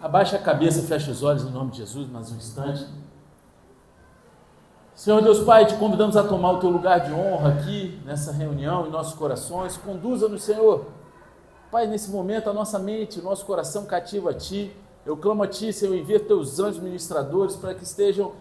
Abaixa a cabeça, fecha os olhos em nome de Jesus, mais um instante. Senhor Deus Pai, te convidamos a tomar o teu lugar de honra aqui, nessa reunião, em nossos corações. Conduza-nos, Senhor. Pai, nesse momento, a nossa mente, o nosso coração cativo a Ti. Eu clamo a Ti, Senhor, envia teus anjos ministradores para que estejam,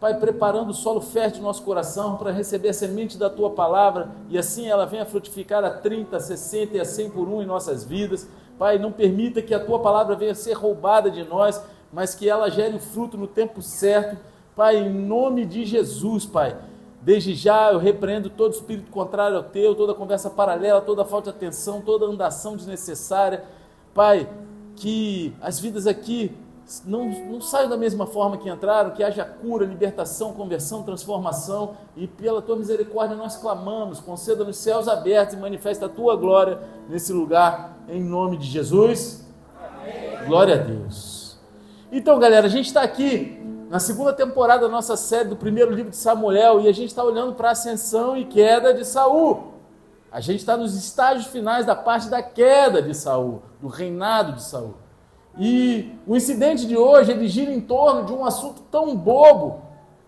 Pai, preparando o solo fértil do nosso coração para receber a semente da Tua palavra e assim ela venha frutificar a 30, a 60 e a 100 por um em nossas vidas. Pai, não permita que a tua palavra venha ser roubada de nós, mas que ela gere fruto no tempo certo. Pai, em nome de Jesus, Pai. Desde já eu repreendo todo espírito contrário ao teu, toda conversa paralela, toda falta de atenção, toda andação desnecessária. Pai, que as vidas aqui não, não saiam da mesma forma que entraram, que haja cura, libertação, conversão, transformação, e pela tua misericórdia nós clamamos, conceda nos céus abertos e manifesta a tua glória nesse lugar, em nome de Jesus. Amém. Glória a Deus. Então, galera, a gente está aqui na segunda temporada da nossa série do primeiro livro de Samuel e a gente está olhando para a ascensão e queda de Saul. A gente está nos estágios finais da parte da queda de Saul, do reinado de Saul. E o incidente de hoje ele gira em torno de um assunto tão bobo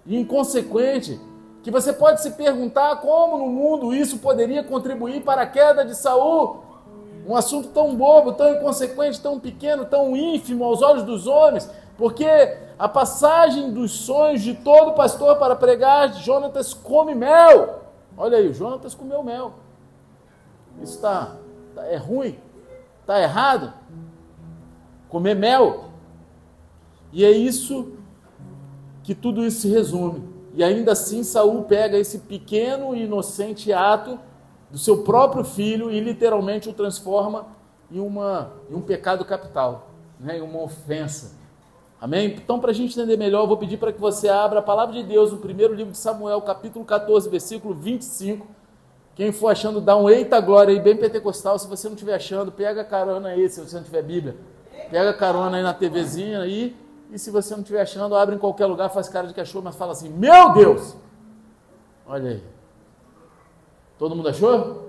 e inconsequente que você pode se perguntar como no mundo isso poderia contribuir para a queda de Saul. Um assunto tão bobo, tão inconsequente, tão pequeno, tão ínfimo aos olhos dos homens, porque a passagem dos sonhos de todo pastor para pregar, Jonatas come mel. Olha aí, Jonatas comeu mel. Isso está tá, é ruim, está errado comer mel. E é isso que tudo isso se resume. E ainda assim Saul pega esse pequeno e inocente ato do seu próprio filho e literalmente o transforma em, uma, em um pecado capital, né? em uma ofensa. Amém? Então, para a gente entender melhor, eu vou pedir para que você abra a palavra de Deus no primeiro livro de Samuel, capítulo 14, versículo 25. Quem for achando, dá um eita glória aí, bem pentecostal. Se você não estiver achando, pega a carona aí, se você não tiver Bíblia. Pega carona aí na TVzinha aí. E se você não estiver achando, abre em qualquer lugar, faz cara de cachorro, mas fala assim: Meu Deus! Olha aí. Todo mundo achou?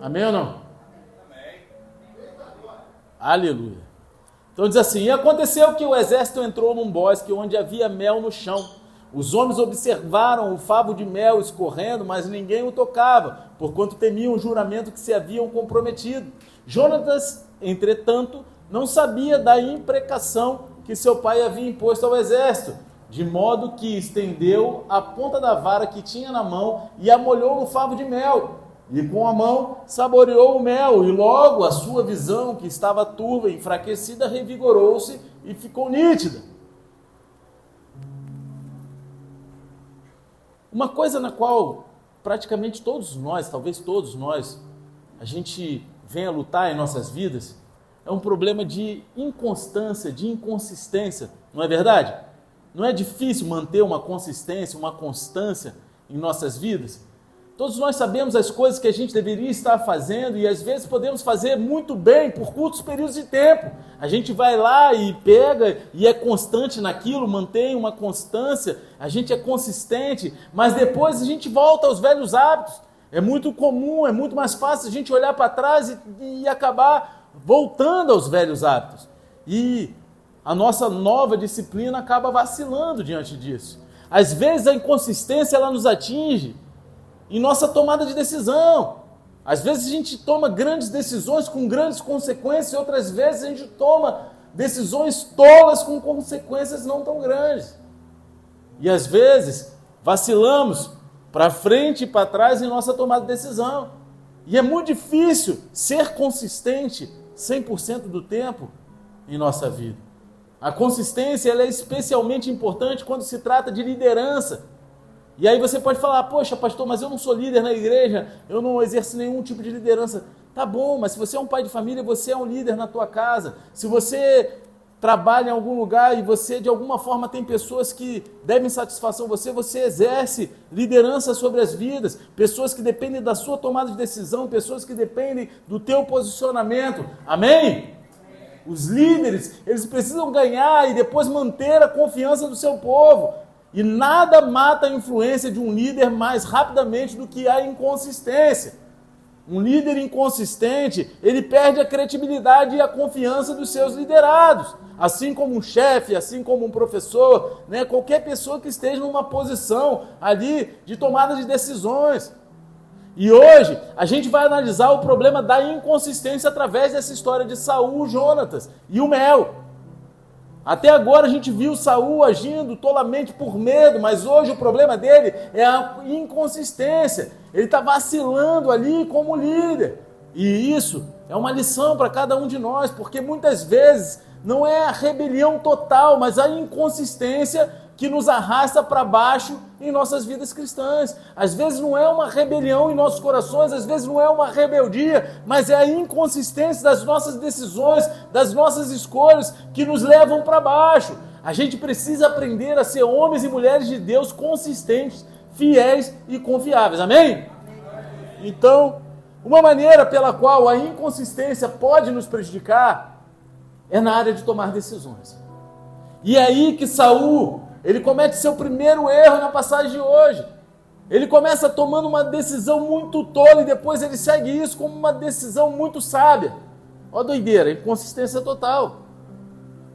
Amém ou não? Amém. Aleluia. Então diz assim: E aconteceu que o exército entrou num bosque onde havia mel no chão. Os homens observaram o favo de mel escorrendo, mas ninguém o tocava, porquanto temiam o juramento que se haviam comprometido. Jonatas entretanto, não sabia da imprecação que seu pai havia imposto ao exército, de modo que estendeu a ponta da vara que tinha na mão e a molhou no favo de mel. E com a mão saboreou o mel, e logo a sua visão, que estava turva e enfraquecida, revigorou-se e ficou nítida. Uma coisa na qual praticamente todos nós, talvez todos nós, a gente venha lutar em nossas vidas é um problema de inconstância, de inconsistência, não é verdade? Não é difícil manter uma consistência, uma constância em nossas vidas? Todos nós sabemos as coisas que a gente deveria estar fazendo e às vezes podemos fazer muito bem por curtos períodos de tempo. A gente vai lá e pega e é constante naquilo, mantém uma constância, a gente é consistente, mas depois a gente volta aos velhos hábitos. É muito comum, é muito mais fácil a gente olhar para trás e, e acabar voltando aos velhos hábitos. E a nossa nova disciplina acaba vacilando diante disso. Às vezes a inconsistência ela nos atinge em nossa tomada de decisão. Às vezes a gente toma grandes decisões com grandes consequências, e outras vezes a gente toma decisões tolas com consequências não tão grandes. E às vezes vacilamos para frente e para trás em nossa tomada de decisão. E é muito difícil ser consistente 100% do tempo em nossa vida. A consistência é especialmente importante quando se trata de liderança. E aí você pode falar, poxa, pastor, mas eu não sou líder na igreja, eu não exerço nenhum tipo de liderança. Tá bom, mas se você é um pai de família, você é um líder na tua casa. Se você trabalha em algum lugar e você de alguma forma tem pessoas que devem satisfação a você, você exerce liderança sobre as vidas, pessoas que dependem da sua tomada de decisão, pessoas que dependem do teu posicionamento. Amém? Os líderes, eles precisam ganhar e depois manter a confiança do seu povo. E nada mata a influência de um líder mais rapidamente do que a inconsistência. Um líder inconsistente, ele perde a credibilidade e a confiança dos seus liderados. Assim como um chefe, assim como um professor, né? qualquer pessoa que esteja numa posição ali de tomada de decisões. E hoje a gente vai analisar o problema da inconsistência através dessa história de Saul, Jonatas e o mel. Até agora a gente viu Saul agindo tolamente por medo, mas hoje o problema dele é a inconsistência. Ele está vacilando ali como líder. E isso é uma lição para cada um de nós, porque muitas vezes não é a rebelião total, mas a inconsistência que nos arrasta para baixo em nossas vidas cristãs. Às vezes não é uma rebelião em nossos corações, às vezes não é uma rebeldia, mas é a inconsistência das nossas decisões, das nossas escolhas que nos levam para baixo. A gente precisa aprender a ser homens e mulheres de Deus consistentes, fiéis e confiáveis. Amém? Então, uma maneira pela qual a inconsistência pode nos prejudicar é na área de tomar decisões. E é aí que Saul ele comete seu primeiro erro na passagem de hoje. Ele começa tomando uma decisão muito tola e depois ele segue isso como uma decisão muito sábia. Ó doideira, inconsistência total.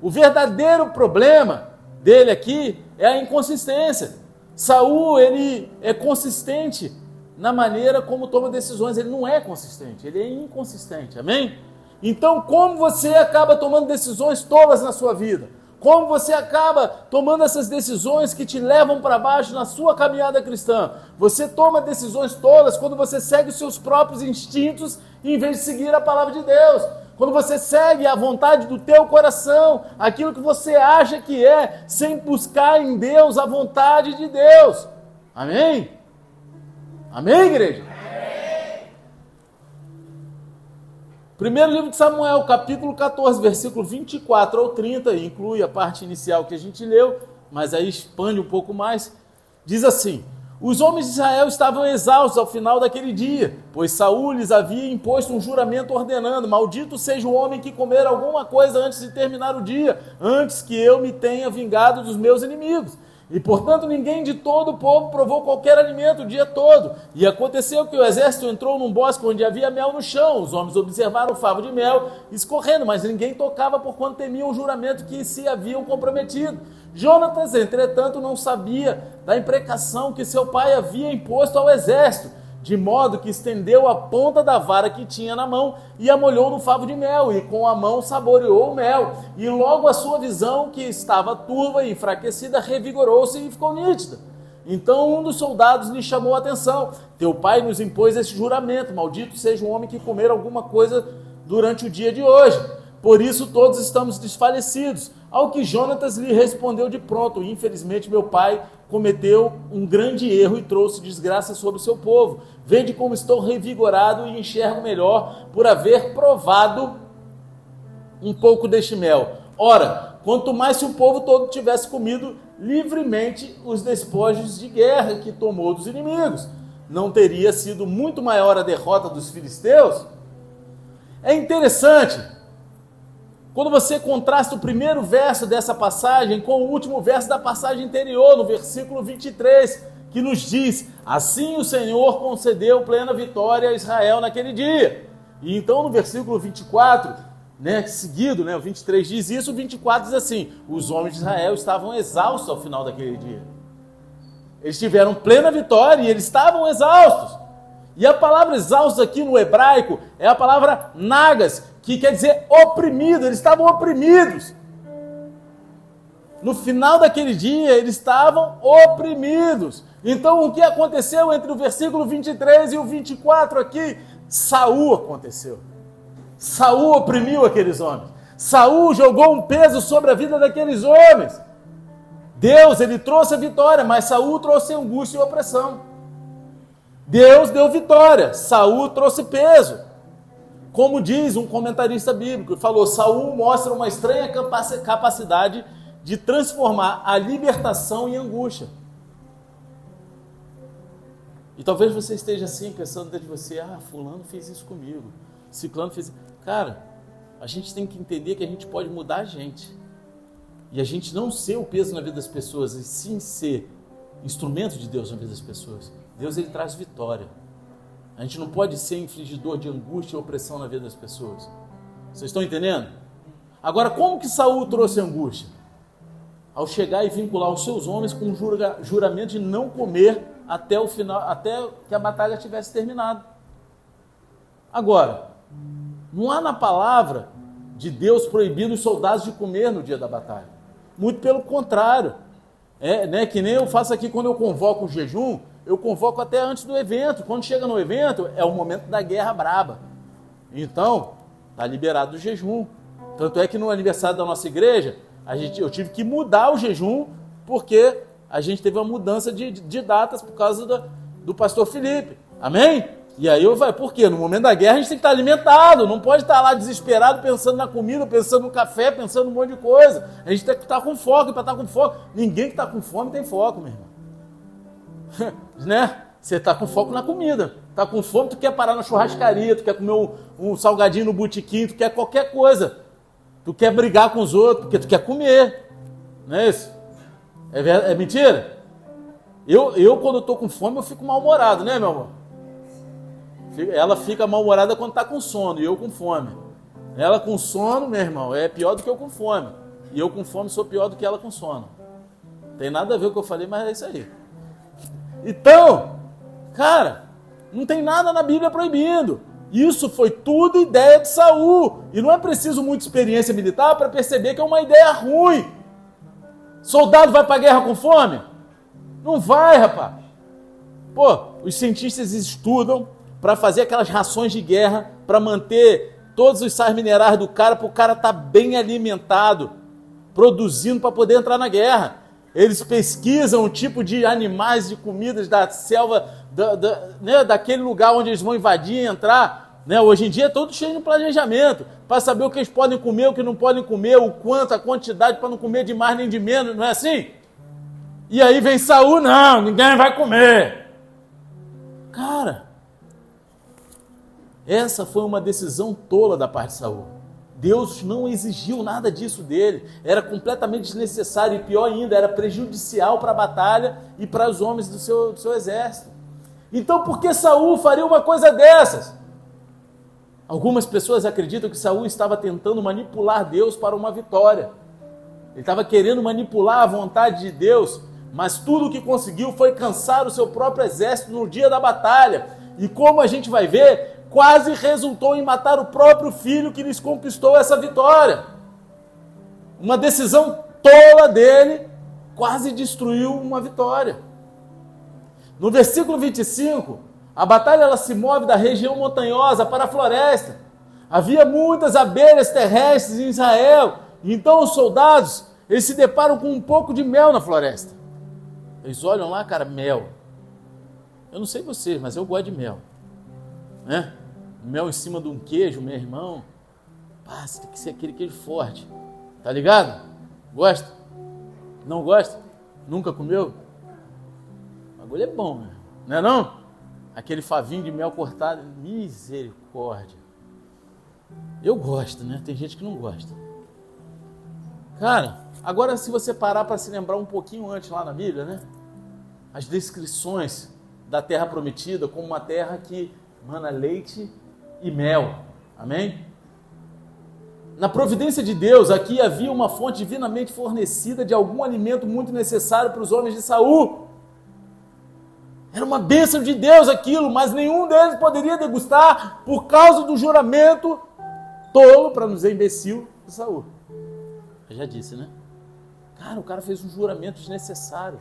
O verdadeiro problema dele aqui é a inconsistência. Saul, ele é consistente na maneira como toma decisões, ele não é consistente, ele é inconsistente. Amém? Então, como você acaba tomando decisões tolas na sua vida? Como você acaba tomando essas decisões que te levam para baixo na sua caminhada cristã? Você toma decisões tolas quando você segue os seus próprios instintos em vez de seguir a palavra de Deus. Quando você segue a vontade do teu coração, aquilo que você acha que é, sem buscar em Deus a vontade de Deus. Amém? Amém, igreja? Primeiro livro de Samuel, capítulo 14, versículo 24 ao 30, inclui a parte inicial que a gente leu, mas aí expande um pouco mais. Diz assim: Os homens de Israel estavam exaustos ao final daquele dia, pois Saul lhes havia imposto um juramento ordenando: Maldito seja o homem que comer alguma coisa antes de terminar o dia, antes que eu me tenha vingado dos meus inimigos. E portanto ninguém de todo o povo provou qualquer alimento o dia todo. E aconteceu que o exército entrou num bosque onde havia mel no chão. Os homens observaram o favo de mel escorrendo, mas ninguém tocava por quanto temiam o juramento que se haviam comprometido. Jonatas, entretanto, não sabia da imprecação que seu pai havia imposto ao exército de modo que estendeu a ponta da vara que tinha na mão e a molhou no favo de mel, e com a mão saboreou o mel. E logo a sua visão, que estava turva e enfraquecida, revigorou-se e ficou nítida. Então um dos soldados lhe chamou a atenção: Teu pai nos impôs esse juramento: Maldito seja o homem que comer alguma coisa durante o dia de hoje. Por isso todos estamos desfalecidos. Ao que Jonatas lhe respondeu de pronto: Infelizmente, meu pai cometeu um grande erro e trouxe desgraça sobre o seu povo. Vede como estou revigorado e enxergo melhor por haver provado um pouco deste mel. Ora, quanto mais se o povo todo tivesse comido livremente os despojos de guerra que tomou dos inimigos, não teria sido muito maior a derrota dos filisteus? É interessante quando você contrasta o primeiro verso dessa passagem com o último verso da passagem anterior, no versículo 23, que nos diz: Assim o Senhor concedeu plena vitória a Israel naquele dia. E então no versículo 24, né, seguido, né, o 23 diz isso, o 24 diz assim: Os homens de Israel estavam exaustos ao final daquele dia. Eles tiveram plena vitória e eles estavam exaustos. E a palavra exausto aqui no hebraico é a palavra nagas, que quer dizer oprimido, eles estavam oprimidos. No final daquele dia, eles estavam oprimidos. Então, o que aconteceu entre o versículo 23 e o 24 aqui? Saul aconteceu. Saul oprimiu aqueles homens. Saul jogou um peso sobre a vida daqueles homens. Deus, ele trouxe a vitória, mas Saul trouxe angústia e opressão. Deus deu vitória, Saul trouxe peso. Como diz um comentarista bíblico, falou: Saul mostra uma estranha capacidade de transformar a libertação em angústia. E talvez você esteja assim, pensando dentro de você: ah, Fulano fez isso comigo, Ciclano fez. Cara, a gente tem que entender que a gente pode mudar a gente. E a gente não ser o peso na vida das pessoas, e sim ser instrumento de Deus na vida das pessoas. Deus ele traz vitória. A gente não pode ser infligidor de angústia e opressão na vida das pessoas. Vocês estão entendendo? Agora, como que Saul trouxe angústia? Ao chegar e vincular os seus homens com um juramento de não comer até o final, até que a batalha tivesse terminado. Agora, não há na palavra de Deus proibindo os soldados de comer no dia da batalha. Muito pelo contrário. É, né, que nem eu faço aqui quando eu convoco o jejum, eu convoco até antes do evento. Quando chega no evento, é o momento da guerra braba. Então, está liberado o jejum. Tanto é que no aniversário da nossa igreja, a gente, eu tive que mudar o jejum, porque a gente teve uma mudança de, de datas por causa do, do pastor Felipe. Amém? E aí eu vai, por quê? No momento da guerra a gente tem que estar alimentado, não pode estar lá desesperado pensando na comida, pensando no café, pensando um monte de coisa. A gente tem que estar com foco, para estar com foco, ninguém que está com fome tem foco, meu irmão. né? Você está com foco na comida. Está com fome, tu quer parar na churrascaria, tu quer comer um, um salgadinho no botequim, tu quer qualquer coisa. Tu quer brigar com os outros, porque tu quer comer. Não é isso? É, é mentira? Eu, eu, quando estou com fome, eu fico mal-humorado, né, meu amor? Ela fica mal-humorada quando está com sono e eu com fome. Ela com sono, meu irmão, é pior do que eu com fome. E eu com fome sou pior do que ela com sono. Tem nada a ver com o que eu falei, mas é isso aí. Então, cara, não tem nada na Bíblia proibindo. Isso foi tudo ideia de Saul. E não é preciso muita experiência militar para perceber que é uma ideia ruim. Soldado vai para a guerra com fome? Não vai, rapaz. Pô, os cientistas estudam, para fazer aquelas rações de guerra, para manter todos os sais minerais do cara, para o cara estar tá bem alimentado, produzindo para poder entrar na guerra. Eles pesquisam o tipo de animais e comidas da selva, da, da, né, daquele lugar onde eles vão invadir e entrar. Né? Hoje em dia é todo cheio de planejamento, para saber o que eles podem comer, o que não podem comer, o quanto, a quantidade, para não comer de mais nem de menos, não é assim? E aí vem Saúl, não, ninguém vai comer. Cara, essa foi uma decisão tola da parte de Saul. Deus não exigiu nada disso dele. Era completamente desnecessário e pior ainda, era prejudicial para a batalha e para os homens do seu, do seu exército. Então, por que Saul faria uma coisa dessas? Algumas pessoas acreditam que Saul estava tentando manipular Deus para uma vitória. Ele estava querendo manipular a vontade de Deus, mas tudo o que conseguiu foi cansar o seu próprio exército no dia da batalha. E como a gente vai ver, quase resultou em matar o próprio filho que lhes conquistou essa vitória. Uma decisão tola dele quase destruiu uma vitória. No versículo 25, a batalha ela se move da região montanhosa para a floresta. Havia muitas abelhas terrestres em Israel. Então os soldados, eles se deparam com um pouco de mel na floresta. Eles olham lá, cara, mel. Eu não sei vocês, mas eu gosto de mel. Né? mel em cima de um queijo, meu irmão. Pá, tem que ser aquele queijo forte. Tá ligado? Gosta? Não gosta? Nunca comeu? O bagulho é bom, né? não é não? Aquele favinho de mel cortado, misericórdia. Eu gosto, né? Tem gente que não gosta. Cara, agora se você parar para se lembrar um pouquinho antes lá na Bíblia, né? As descrições da terra prometida como uma terra que mana leite e mel. Amém? Na providência de Deus, aqui havia uma fonte divinamente fornecida de algum alimento muito necessário para os homens de Saul. Era uma bênção de Deus aquilo, mas nenhum deles poderia degustar por causa do juramento tolo, para nos imbecil, de Saul. Eu já disse, né? Cara, o cara fez um juramento desnecessário.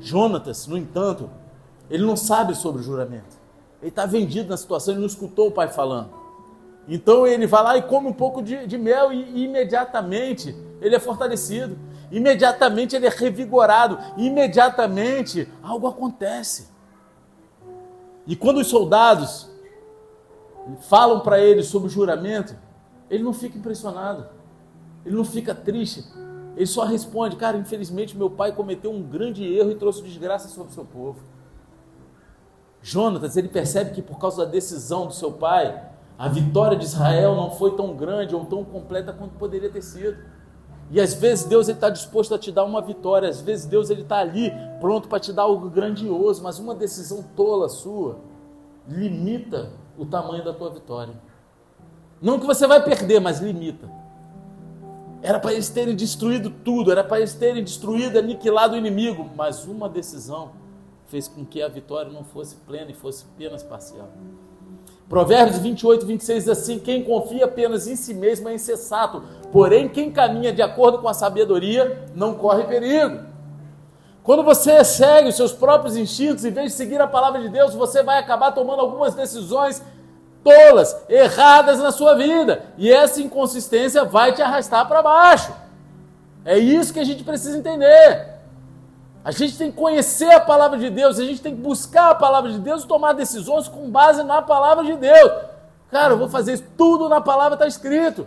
Jonatas, no entanto, ele não sabe sobre o juramento. Ele está vendido na situação, ele não escutou o pai falando. Então ele vai lá e come um pouco de, de mel e, e imediatamente ele é fortalecido. Imediatamente ele é revigorado. Imediatamente algo acontece. E quando os soldados falam para ele sobre o juramento, ele não fica impressionado. Ele não fica triste. Ele só responde: Cara, infelizmente meu pai cometeu um grande erro e trouxe desgraça sobre o seu povo. Jonatas, ele percebe que por causa da decisão do seu pai, a vitória de Israel não foi tão grande ou tão completa quanto poderia ter sido. E às vezes Deus está disposto a te dar uma vitória, às vezes Deus está ali pronto para te dar algo grandioso, mas uma decisão tola sua limita o tamanho da tua vitória. Não que você vai perder, mas limita. Era para eles terem destruído tudo, era para eles terem destruído, aniquilado o inimigo, mas uma decisão fez com que a vitória não fosse plena e fosse apenas parcial. Provérbios 28, 26 diz assim: Quem confia apenas em si mesmo é insensato, porém quem caminha de acordo com a sabedoria não corre perigo. Quando você segue os seus próprios instintos, em vez de seguir a palavra de Deus, você vai acabar tomando algumas decisões tolas, erradas na sua vida, e essa inconsistência vai te arrastar para baixo. É isso que a gente precisa entender. A gente tem que conhecer a palavra de Deus, a gente tem que buscar a palavra de Deus e tomar decisões com base na palavra de Deus. Cara, eu vou fazer isso tudo na palavra, está escrito.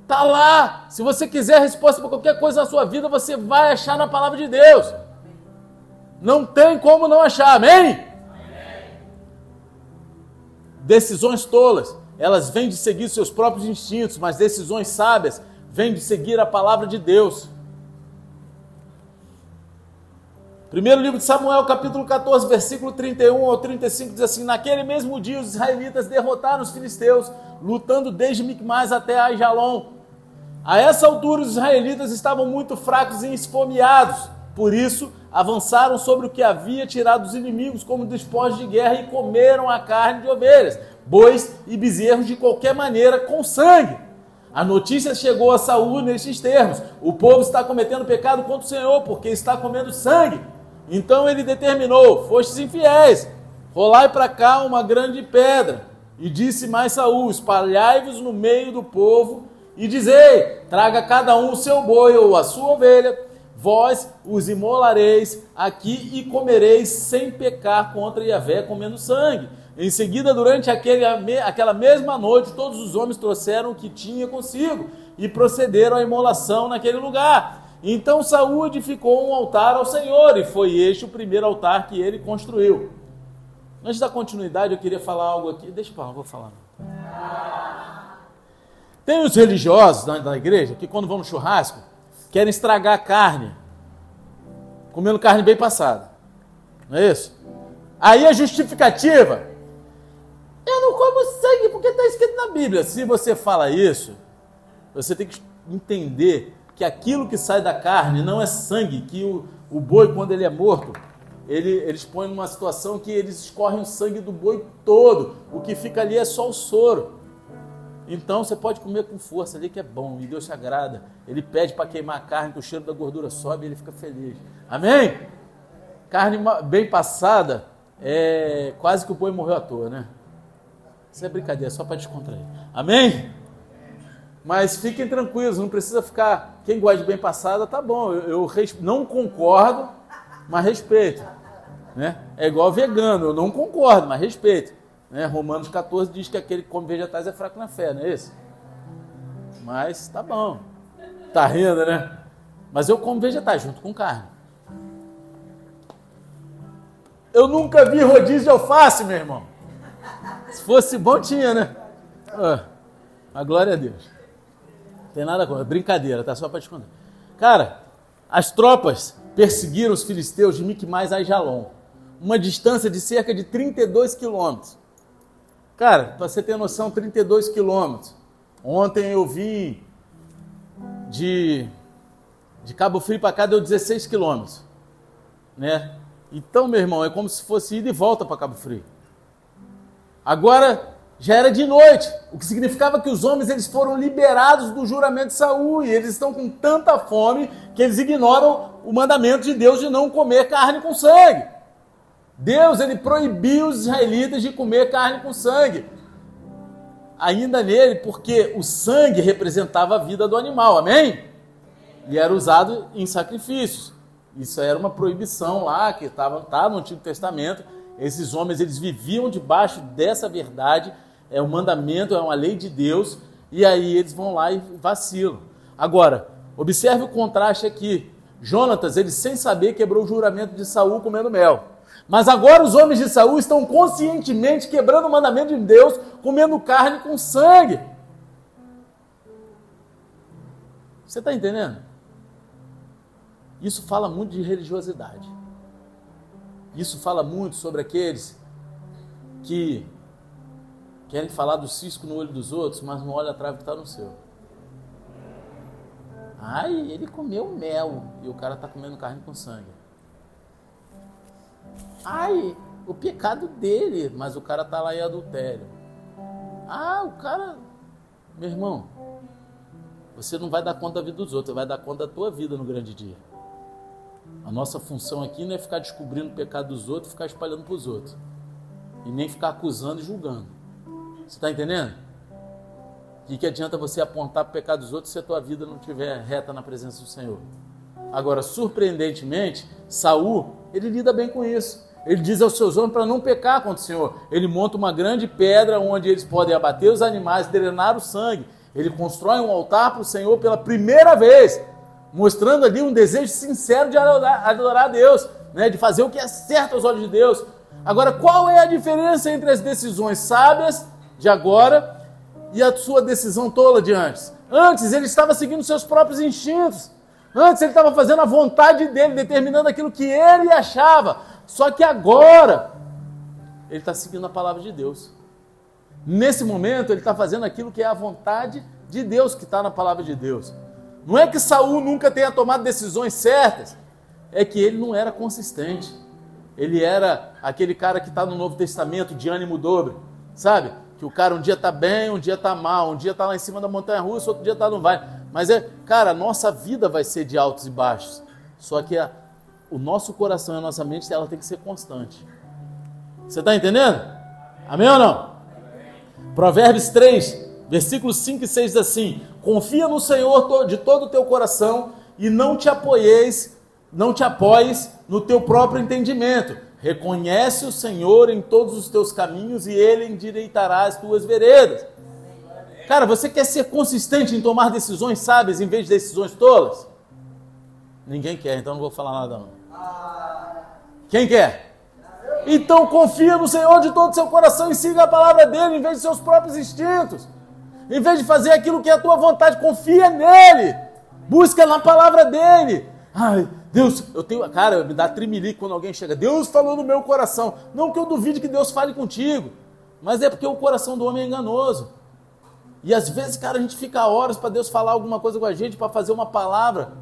Está lá. Se você quiser a resposta para qualquer coisa na sua vida, você vai achar na palavra de Deus. Não tem como não achar, amém? amém. Decisões tolas, elas vêm de seguir seus próprios instintos, mas decisões sábias vêm de seguir a palavra de Deus. Primeiro livro de Samuel, capítulo 14, versículo 31 ao 35, diz assim: Naquele mesmo dia os israelitas derrotaram os filisteus, lutando desde Micmais até Aijalon. A essa altura os israelitas estavam muito fracos e esfomeados, por isso avançaram sobre o que havia tirado dos inimigos como despojos de guerra e comeram a carne de ovelhas, bois e bezerros de qualquer maneira com sangue. A notícia chegou a Saul nestes termos: o povo está cometendo pecado contra o Senhor, porque está comendo sangue. Então ele determinou: Fostes infiéis, rolai para cá uma grande pedra. E disse mais Saul: Espalhai-vos no meio do povo e dizei: Traga cada um o seu boi ou a sua ovelha, vós os imolareis aqui e comereis sem pecar contra Yahvé, comendo sangue. Em seguida, durante aquele, aquela mesma noite, todos os homens trouxeram o que tinha consigo e procederam à imolação naquele lugar. Então Saúl edificou um altar ao Senhor, e foi este o primeiro altar que ele construiu. Antes da continuidade, eu queria falar algo aqui. Deixa eu falar, vou falar. Tem os religiosos da igreja que, quando vão no churrasco, querem estragar a carne, comendo carne bem passada. Não é isso? Aí a justificativa. Eu não como sangue porque está escrito na Bíblia. Se você fala isso, você tem que entender que aquilo que sai da carne não é sangue, que o, o boi, quando ele é morto, ele, eles põem numa situação que eles escorrem o sangue do boi todo, o que fica ali é só o soro. Então você pode comer com força ali que é bom e Deus te agrada. Ele pede para queimar a carne, que o cheiro da gordura sobe e ele fica feliz. Amém? Carne bem passada, é quase que o boi morreu à toa, né? Isso é brincadeira, só para descontrair. Amém? Mas fiquem tranquilos, não precisa ficar. Quem gosta de bem passada, tá bom. Eu, eu não concordo, mas respeito. Né? É igual vegano, eu não concordo, mas respeito. Né? Romanos 14 diz que aquele que come vegetais é fraco na fé, não é isso? Mas tá bom. Tá rindo, né? Mas eu como vegetais junto com carne. Eu nunca vi rodízio de alface, meu irmão. Se fosse bom, tinha, né? Ah, a glória a Deus. Tem nada com brincadeira, tá? Só para te contar. Cara, as tropas perseguiram os filisteus de Micmais a Jalom, uma distância de cerca de 32 quilômetros. Cara, para você ter noção, 32 quilômetros. Ontem eu vim de, de Cabo Frio para cá, deu 16 quilômetros. Né? Então, meu irmão, é como se fosse ida e volta para Cabo Frio. Agora, já era de noite, o que significava que os homens eles foram liberados do juramento de Saul e eles estão com tanta fome que eles ignoram o mandamento de Deus de não comer carne com sangue. Deus ele proibiu os israelitas de comer carne com sangue. Ainda nele, porque o sangue representava a vida do animal, amém? E era usado em sacrifícios. Isso era uma proibição lá que estava tá no Antigo Testamento. Esses homens eles viviam debaixo dessa verdade é um mandamento, é uma lei de Deus, e aí eles vão lá e vacilam. Agora, observe o contraste aqui. Jonatas, ele sem saber quebrou o juramento de Saul comendo mel. Mas agora os homens de Saul estão conscientemente quebrando o mandamento de Deus, comendo carne com sangue. Você está entendendo? Isso fala muito de religiosidade. Isso fala muito sobre aqueles que querem falar do cisco no olho dos outros, mas não olha a trave que está no seu. Ai, ele comeu mel e o cara está comendo carne com sangue. Ai, o pecado dele, mas o cara está lá em adultério. Ah, o cara. Meu irmão, você não vai dar conta da vida dos outros, você vai dar conta da tua vida no grande dia. A nossa função aqui não é ficar descobrindo o pecado dos outros e ficar espalhando para os outros. E nem ficar acusando e julgando. Você está entendendo? Que, que adianta você apontar para o pecado dos outros se a tua vida não estiver reta na presença do Senhor? Agora, surpreendentemente, Saul, ele lida bem com isso. Ele diz aos seus homens para não pecar contra o Senhor. Ele monta uma grande pedra onde eles podem abater os animais, drenar o sangue. Ele constrói um altar para o Senhor pela primeira vez, mostrando ali um desejo sincero de adorar, adorar a Deus, né? de fazer o que é certo aos olhos de Deus. Agora, qual é a diferença entre as decisões sábias de agora e a sua decisão tola de antes? Antes ele estava seguindo seus próprios instintos. Antes ele estava fazendo a vontade dele, determinando aquilo que ele achava. Só que agora ele está seguindo a palavra de Deus. Nesse momento ele está fazendo aquilo que é a vontade de Deus, que está na palavra de Deus. Não é que Saul nunca tenha tomado decisões certas, é que ele não era consistente. Ele era aquele cara que está no Novo Testamento de ânimo dobre, sabe? Que o cara um dia está bem, um dia está mal, um dia está lá em cima da montanha russa, outro dia está não vai. Mas é, cara, a nossa vida vai ser de altos e baixos. Só que a, o nosso coração e a nossa mente ela tem que ser constante. Você está entendendo? Amém ou não? Provérbios 3, versículos 5 e 6 diz assim: Confia no Senhor de todo o teu coração e não te apoieis, não te apoies no teu próprio entendimento. Reconhece o Senhor em todos os teus caminhos e ele endireitará as tuas veredas. Cara, você quer ser consistente em tomar decisões sábias em vez de decisões tolas? Ninguém quer, então não vou falar nada não. Quem quer? Então confia no Senhor de todo o seu coração e siga a palavra dele em vez de seus próprios instintos. Em vez de fazer aquilo que é a tua vontade, confia nele. Busca na palavra dele. Ai, Deus, eu tenho. Cara, me dá trimelique quando alguém chega. Deus falou no meu coração. Não que eu duvide que Deus fale contigo, mas é porque o coração do homem é enganoso. E às vezes, cara, a gente fica horas para Deus falar alguma coisa com a gente, para fazer uma palavra.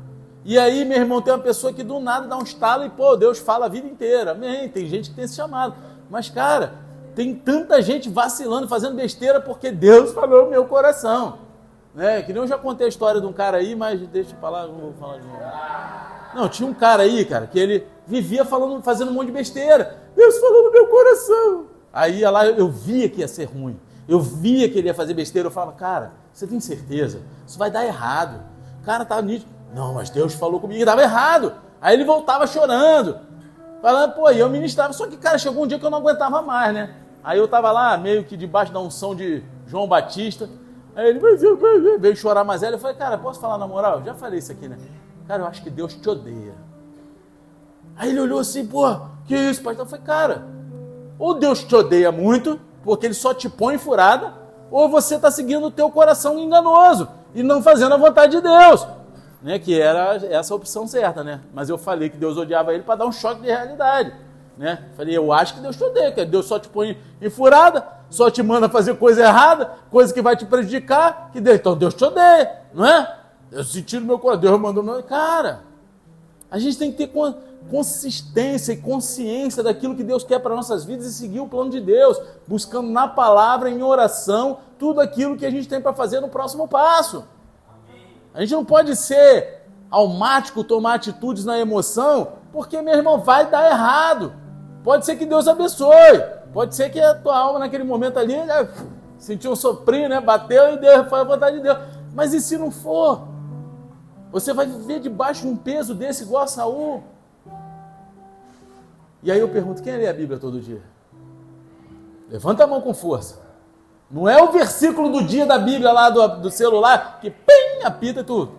E aí, meu irmão, tem uma pessoa que do nada dá um estalo e, pô, Deus fala a vida inteira. Amém. Tem gente que tem esse chamado. Mas, cara, tem tanta gente vacilando, fazendo besteira porque Deus falou no meu coração. Né? Que nem eu já contei a história de um cara aí, mas deixa eu falar, não vou falar de novo. Não, tinha um cara aí, cara, que ele vivia falando, fazendo um monte de besteira. Deus falou no meu coração. Aí lá, eu via que ia ser ruim. Eu via que ele ia fazer besteira. Eu falava, cara, você tem certeza? Isso vai dar errado. O cara tá nítido. Não, mas Deus falou comigo e estava errado. Aí ele voltava chorando, falando, pô, e eu ministrava. Só que, cara, chegou um dia que eu não aguentava mais, né? Aí eu estava lá, meio que debaixo da unção de João Batista. Aí ele veio chorar mais ela. Eu falei, cara, posso falar na moral? Eu já falei isso aqui, né? Cara, eu acho que Deus te odeia. Aí ele olhou assim, pô, que isso, pastor? Eu falei, cara, ou Deus te odeia muito, porque ele só te põe furada, ou você está seguindo o teu coração enganoso e não fazendo a vontade de Deus né, que era essa a opção certa, né? Mas eu falei que Deus odiava ele para dar um choque de realidade, né? Falei, eu acho que Deus te odeia, que Deus só te põe em furada, só te manda fazer coisa errada, coisa que vai te prejudicar, que Deus, então Deus te odeia, não é? Eu senti no meu coração, Deus mandou meu, cara. A gente tem que ter consistência e consciência daquilo que Deus quer para nossas vidas e seguir o plano de Deus, buscando na palavra, em oração, tudo aquilo que a gente tem para fazer no próximo passo. A gente não pode ser almático, tomar atitudes na emoção, porque, meu irmão, vai dar errado. Pode ser que Deus abençoe. Pode ser que a tua alma naquele momento ali né, sentiu um soprinho, né? Bateu e Deus foi a vontade de Deus. Mas e se não for? Você vai viver debaixo de um peso desse igual a Saul. E aí eu pergunto, quem lê a Bíblia todo dia? Levanta a mão com força. Não é o versículo do dia da Bíblia lá do, do celular que pim, apita e tudo.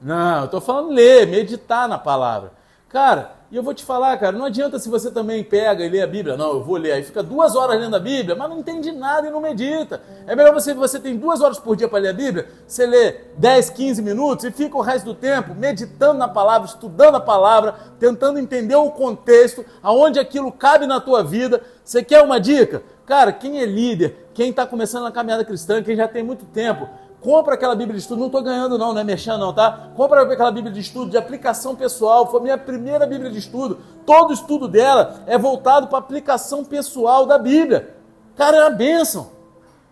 Não, eu estou falando ler, meditar na palavra. Cara, e eu vou te falar, cara, não adianta se você também pega e lê a Bíblia. Não, eu vou ler. Aí fica duas horas lendo a Bíblia, mas não entende nada e não medita. É melhor você, você tem duas horas por dia para ler a Bíblia, você lê 10, 15 minutos e fica o resto do tempo meditando na palavra, estudando a palavra, tentando entender o contexto, aonde aquilo cabe na tua vida. Você quer uma dica? Cara, quem é líder, quem está começando na caminhada cristã, quem já tem muito tempo, Compra aquela Bíblia de estudo, não estou ganhando não, não é mexendo não, tá? Compra aquela Bíblia de estudo de aplicação pessoal, foi minha primeira Bíblia de estudo. Todo estudo dela é voltado para aplicação pessoal da Bíblia. Cara, é uma bênção.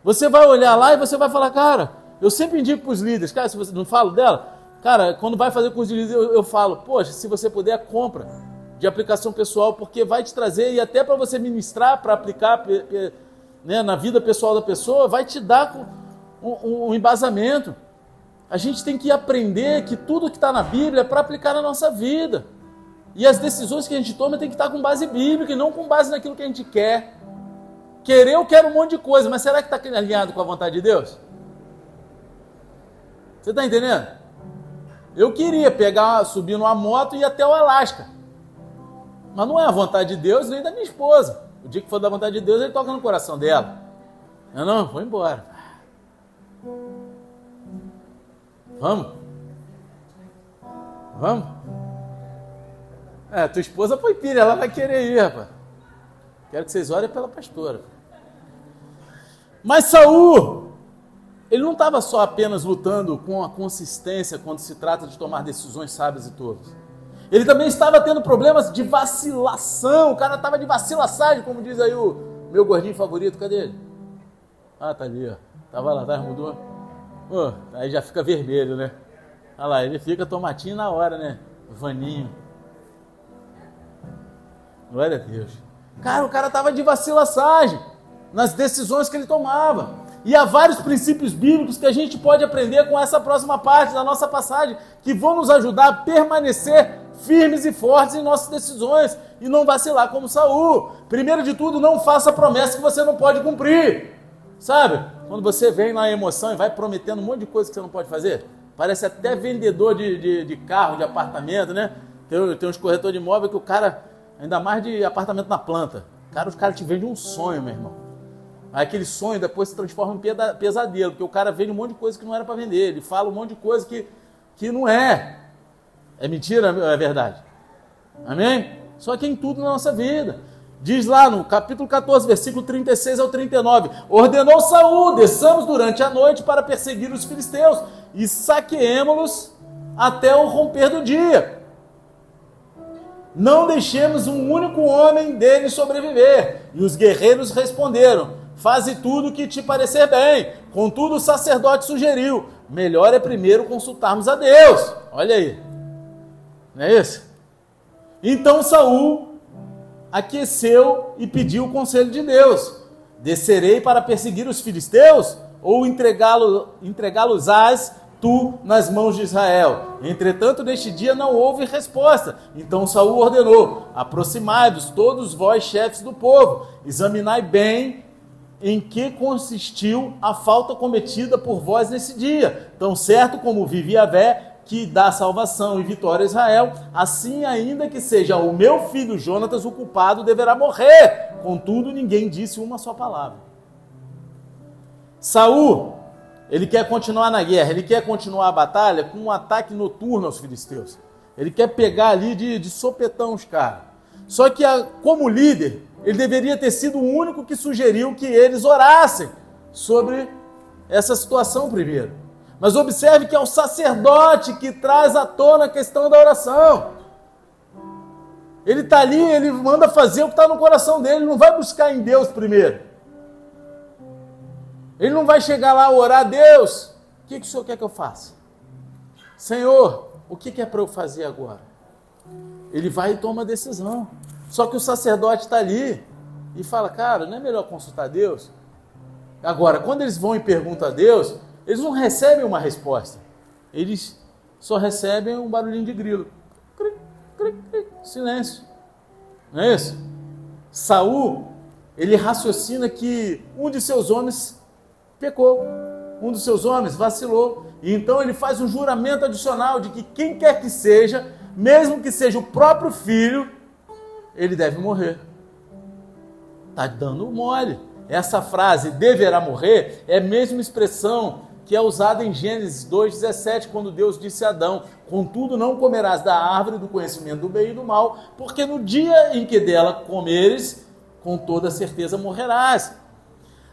Você vai olhar lá e você vai falar, cara, eu sempre indico para os líderes, cara, se você não falo dela, cara, quando vai fazer com os líderes, eu, eu falo, poxa, se você puder, compra de aplicação pessoal, porque vai te trazer, e até para você ministrar, para aplicar né, na vida pessoal da pessoa, vai te dar um, um embasamento. A gente tem que aprender que tudo que está na Bíblia é para aplicar na nossa vida. E as decisões que a gente toma tem que estar com base bíblica e não com base naquilo que a gente quer. Querer, eu quero um monte de coisa, mas será que está alinhado com a vontade de Deus? Você está entendendo? Eu queria pegar, subir numa moto e ir até o Alasca. Mas não é a vontade de Deus nem da minha esposa. O dia que for da vontade de Deus, ele toca no coração dela. Eu não, vou embora. Vamos? Vamos? É, tua esposa foi pilha, ela vai querer ir, rapaz. Quero que vocês orem pela pastora. Mas Saul, ele não estava só apenas lutando com a consistência quando se trata de tomar decisões sábias e todas. Ele também estava tendo problemas de vacilação. O cara estava de vacilaçagem, como diz aí o meu gordinho favorito. Cadê ele? Ah, tá ali, ó. Tava lá atrás, mudou. Oh, aí já fica vermelho, né? Olha lá, ele fica tomatinho na hora, né? Vaninho. Glória a Deus. Cara, o cara tava de vacilaçagem nas decisões que ele tomava. E há vários princípios bíblicos que a gente pode aprender com essa próxima parte da nossa passagem, que vão nos ajudar a permanecer firmes e fortes em nossas decisões e não vacilar como Saul. Primeiro de tudo, não faça promessa que você não pode cumprir. Sabe? Quando você vem na emoção e vai prometendo um monte de coisa que você não pode fazer, parece até vendedor de, de, de carro, de apartamento, né? Tem, tem uns corretores de imóvel que o cara, ainda mais de apartamento na planta, cara, os caras te vendem um sonho, meu irmão. Aí aquele sonho depois se transforma em pesadelo, porque o cara vende um monte de coisa que não era para vender, ele fala um monte de coisa que, que não é. É mentira, é verdade. Amém? Só que em tudo na nossa vida. Diz lá no capítulo 14, versículo 36 ao 39: Ordenou Saúl, desçamos durante a noite para perseguir os filisteus e saqueemos-los até o romper do dia. Não deixemos um único homem dele sobreviver. E os guerreiros responderam: Faze tudo o que te parecer bem. Contudo, o sacerdote sugeriu: Melhor é primeiro consultarmos a Deus. Olha aí. Não é isso? Então Saul aqueceu e pediu o conselho de Deus: Descerei para perseguir os filisteus ou entregá-los entregá-los-ás tu nas mãos de Israel? Entretanto, neste dia não houve resposta. Então Saul ordenou: Aproximai-vos todos vós, chefes do povo, examinai bem em que consistiu a falta cometida por vós nesse dia. Tão certo como vive a vé, que dá salvação e vitória a Israel, assim ainda que seja o meu filho Jonatas o culpado, deverá morrer. Contudo, ninguém disse uma só palavra. Saul, ele quer continuar na guerra, ele quer continuar a batalha com um ataque noturno aos filisteus. Ele quer pegar ali de, de sopetão os caras. Só que, a, como líder, ele deveria ter sido o único que sugeriu que eles orassem sobre essa situação primeiro. Mas observe que é o sacerdote que traz à tona a questão da oração. Ele está ali, ele manda fazer o que está no coração dele, ele não vai buscar em Deus primeiro. Ele não vai chegar lá orar a Deus. O que, que o Senhor quer que eu faça? Senhor, o que, que é para eu fazer agora? Ele vai e toma a decisão. Só que o sacerdote está ali e fala, cara, não é melhor consultar Deus? Agora, quando eles vão e perguntam a Deus, eles não recebem uma resposta. Eles só recebem um barulhinho de grilo. Cric, cric, cric, silêncio. Não é isso? Saul, ele raciocina que um de seus homens pecou, um dos seus homens vacilou, e então ele faz um juramento adicional de que quem quer que seja mesmo que seja o próprio filho, ele deve morrer. Está dando mole. Essa frase, deverá morrer, é a mesma expressão que é usada em Gênesis 2,17, quando Deus disse a Adão: Contudo, não comerás da árvore do conhecimento do bem e do mal, porque no dia em que dela comeres, com toda certeza morrerás.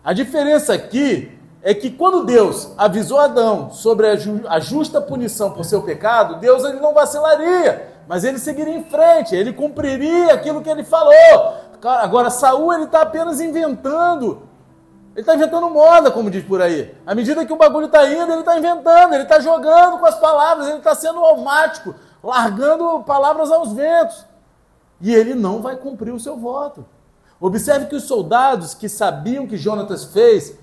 A diferença aqui é que quando Deus avisou Adão sobre a, ju a justa punição por seu pecado, Deus ele não vacilaria, mas ele seguiria em frente, ele cumpriria aquilo que ele falou. Agora, Saul ele está apenas inventando. Ele está inventando moda, como diz por aí. À medida que o bagulho está indo, ele está inventando, ele está jogando com as palavras, ele está sendo almático, largando palavras aos ventos. E ele não vai cumprir o seu voto. Observe que os soldados que sabiam que Jonatas fez,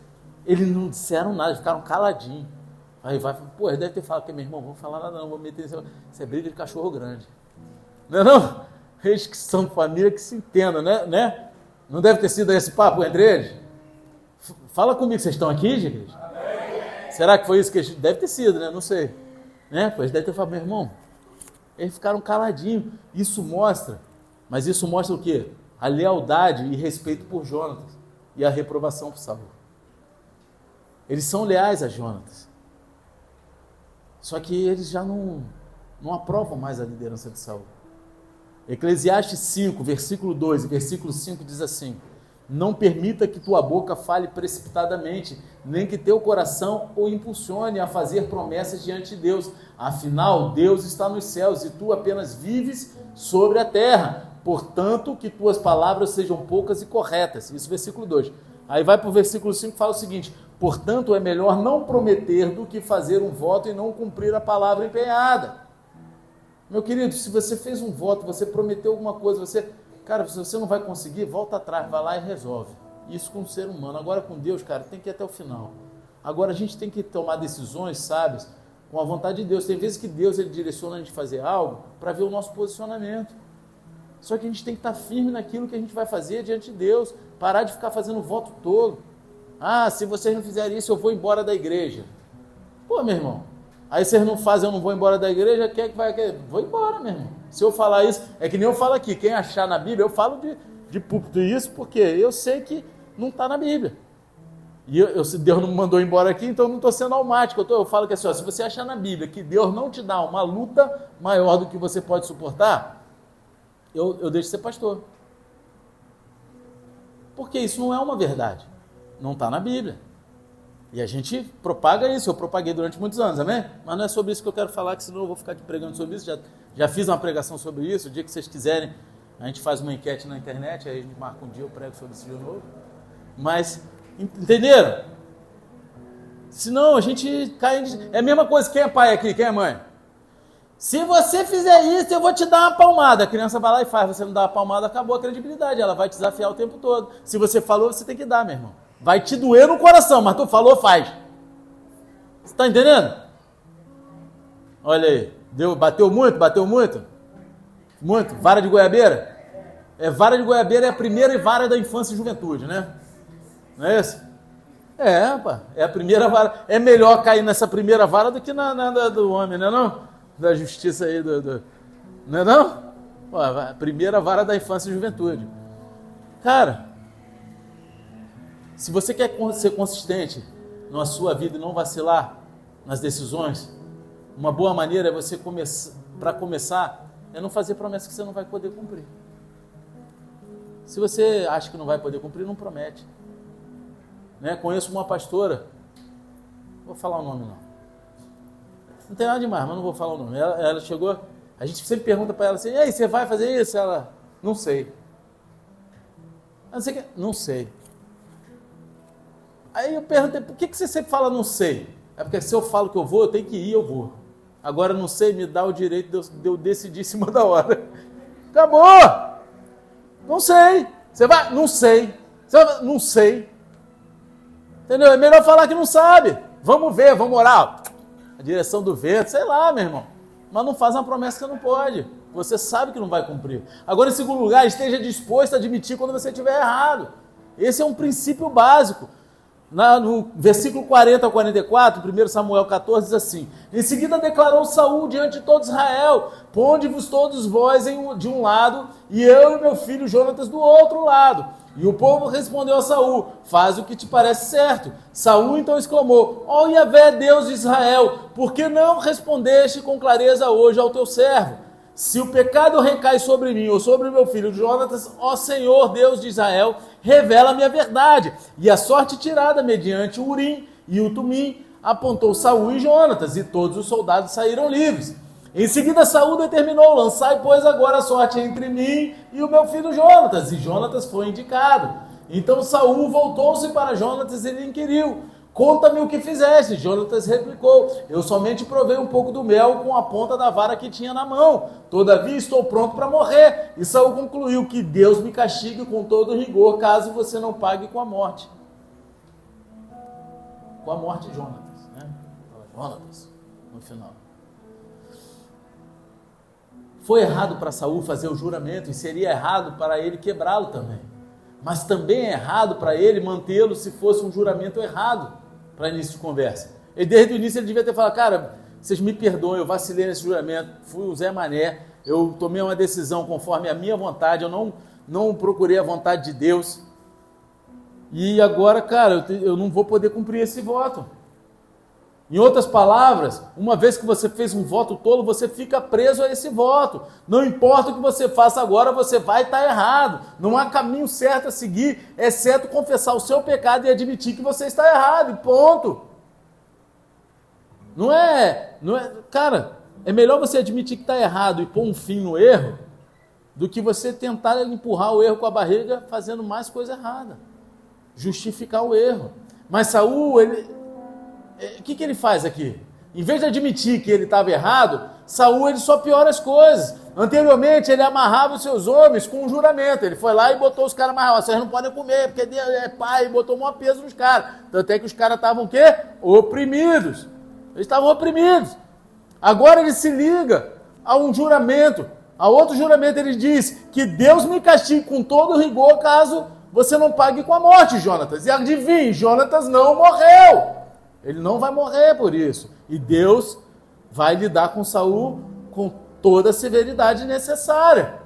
eles não disseram nada, ficaram caladinhos. Aí vai, pô, ele deve ter falado que meu irmão, não vou falar nada não, vou meter isso. Isso é briga de cachorro grande. Não é não? Eles que são família que se entendam, né? né? Não deve ter sido esse papo entre eles? Fala comigo, vocês estão aqui, gente? Será que foi isso que eles... Deve ter sido, né? Não sei. Né? Pois deve ter falado, meu irmão, eles ficaram caladinhos. Isso mostra, mas isso mostra o quê? A lealdade e respeito por Jonatas e a reprovação por Saul. Eles são leais a Jonatas. Só que eles já não, não aprovam mais a liderança de Saul. Eclesiastes 5, versículo 2 e versículo 5 diz assim: Não permita que tua boca fale precipitadamente, nem que teu coração o impulsione a fazer promessas diante de Deus. Afinal, Deus está nos céus e tu apenas vives sobre a terra. Portanto, que tuas palavras sejam poucas e corretas. Isso, versículo 2. Aí vai para o versículo 5 e fala o seguinte: Portanto, é melhor não prometer do que fazer um voto e não cumprir a palavra empenhada. Meu querido, se você fez um voto, você prometeu alguma coisa, você, cara, se você não vai conseguir, volta atrás, vai lá e resolve. Isso com o ser humano. Agora com Deus, cara, tem que ir até o final. Agora a gente tem que tomar decisões, sabe, com a vontade de Deus. Tem vezes que Deus ele direciona a gente fazer algo para ver o nosso posicionamento. Só que a gente tem que estar firme naquilo que a gente vai fazer diante de Deus, parar de ficar fazendo voto todo. Ah, se vocês não fizerem isso, eu vou embora da igreja. Pô, meu irmão, Aí vocês não fazem, eu não vou embora da igreja, quem é que vai? Vou embora mesmo. Se eu falar isso, é que nem eu falo aqui, quem achar na Bíblia, eu falo de, de púlpito isso, porque eu sei que não está na Bíblia. E eu, eu, se Deus não me mandou embora aqui, então eu não estou sendo almático. Eu, tô, eu falo que assim, ó, se você achar na Bíblia que Deus não te dá uma luta maior do que você pode suportar, eu, eu deixo de ser pastor. Porque isso não é uma verdade. Não está na Bíblia. E a gente propaga isso, eu propaguei durante muitos anos, amém? Mas não é sobre isso que eu quero falar, que senão eu vou ficar aqui pregando sobre isso. Já, já fiz uma pregação sobre isso. O dia que vocês quiserem, a gente faz uma enquete na internet, aí a gente marca um dia, eu prego sobre isso de novo. Mas, entenderam? Senão a gente cai. É a mesma coisa, quem é pai aqui, quem é mãe? Se você fizer isso, eu vou te dar uma palmada. A criança vai lá e faz. Você não dá uma palmada, acabou a credibilidade. Ela vai te desafiar o tempo todo. Se você falou, você tem que dar, meu irmão. Vai te doer no coração, mas tu falou, faz. Você está entendendo? Olha aí. Deu, bateu muito? Bateu muito? Muito? Vara de goiabeira? É, vara de goiabeira é a primeira vara da infância e juventude, né? Não é isso? É, pá, é a primeira vara. É melhor cair nessa primeira vara do que na, na do homem, não é não? Da justiça aí, do, do não é não? Pô, a primeira vara da infância e juventude. Cara, se você quer ser consistente na sua vida e não vacilar nas decisões, uma boa maneira é você começar, para começar, é não fazer promessas que você não vai poder cumprir. Se você acha que não vai poder cumprir, não promete. Né? Conheço uma pastora, vou falar o nome não. Não tem nada demais, mas não vou falar o nome. Ela, ela chegou, a gente sempre pergunta para ela assim: e aí, você vai fazer isso? Ela, não sei. Não sei. Aí eu perguntei, por que, que você sempre fala não sei? É porque se eu falo que eu vou, eu tenho que ir, eu vou. Agora não sei, me dá o direito de eu, de eu decidir em cima da hora. Acabou! Não sei. Você vai? Não sei. Você vai? Não sei. Entendeu? É melhor falar que não sabe. Vamos ver, vamos orar. A direção do vento, sei lá, meu irmão. Mas não faz uma promessa que não pode. Você sabe que não vai cumprir. Agora, em segundo lugar, esteja disposto a admitir quando você estiver errado. Esse é um princípio básico. Na, no versículo 40 ao 44, 1 Samuel 14, diz assim: Em seguida declarou Saul diante de todo Israel: Ponde-vos todos vós em, de um lado, e eu e meu filho Jonatas do outro lado. E o povo respondeu a Saul: Faz o que te parece certo. Saul então exclamou: Ó oh, Yahvé, Deus de Israel, por que não respondeste com clareza hoje ao teu servo? Se o pecado recai sobre mim ou sobre meu filho Jonatas, ó Senhor Deus de Israel, revela-me a verdade. E a sorte tirada mediante o Urim e o Tumim apontou Saul e Jonatas, e todos os soldados saíram livres. Em seguida, Saul determinou: lançai, pois, agora a sorte entre mim e o meu filho Jonatas. E Jonatas foi indicado. Então Saul voltou-se para Jonatas e lhe inquiriu: Conta-me o que fizeste. Jonatas replicou: Eu somente provei um pouco do mel com a ponta da vara que tinha na mão. Todavia estou pronto para morrer. E Saul concluiu: Que Deus me castigue com todo rigor, caso você não pague com a morte. Com a morte Jonatas, né? Jonatas, no final. Foi errado para Saul fazer o juramento e seria errado para ele quebrá-lo também. Mas também é errado para ele mantê-lo se fosse um juramento errado para início de conversa. E desde o início ele devia ter falado, cara, vocês me perdoem, eu vacilei nesse juramento, fui o Zé Mané, eu tomei uma decisão conforme a minha vontade, eu não, não procurei a vontade de Deus. E agora, cara, eu, eu não vou poder cumprir esse voto. Em outras palavras, uma vez que você fez um voto tolo, você fica preso a esse voto. Não importa o que você faça agora, você vai estar errado. Não há caminho certo a seguir, exceto confessar o seu pecado e admitir que você está errado, e ponto. Não é, não é, cara, é melhor você admitir que está errado e pôr um fim no erro do que você tentar empurrar o erro com a barriga fazendo mais coisa errada. Justificar o erro. Mas Saul, ele, o que, que ele faz aqui? Em vez de admitir que ele estava errado, Saul ele só piora as coisas. Anteriormente ele amarrava os seus homens com um juramento. Ele foi lá e botou os caras amarrados. Vocês não podem comer, porque Deus é pai, e botou um peso nos caras. Tanto é que os caras estavam o quê? Oprimidos. Eles estavam oprimidos. Agora ele se liga a um juramento. A outro juramento ele diz que Deus me castigue com todo rigor caso você não pague com a morte, Jonatas. E adivinhe, Jonatas não morreu. Ele não vai morrer por isso. E Deus vai lidar com Saul com toda a severidade necessária.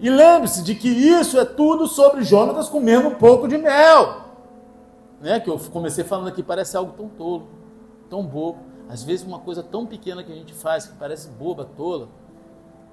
E lembre-se de que isso é tudo sobre Jonatas comendo um pouco de mel. Né? Que eu comecei falando aqui, parece algo tão tolo, tão bobo. Às vezes uma coisa tão pequena que a gente faz, que parece boba, tola,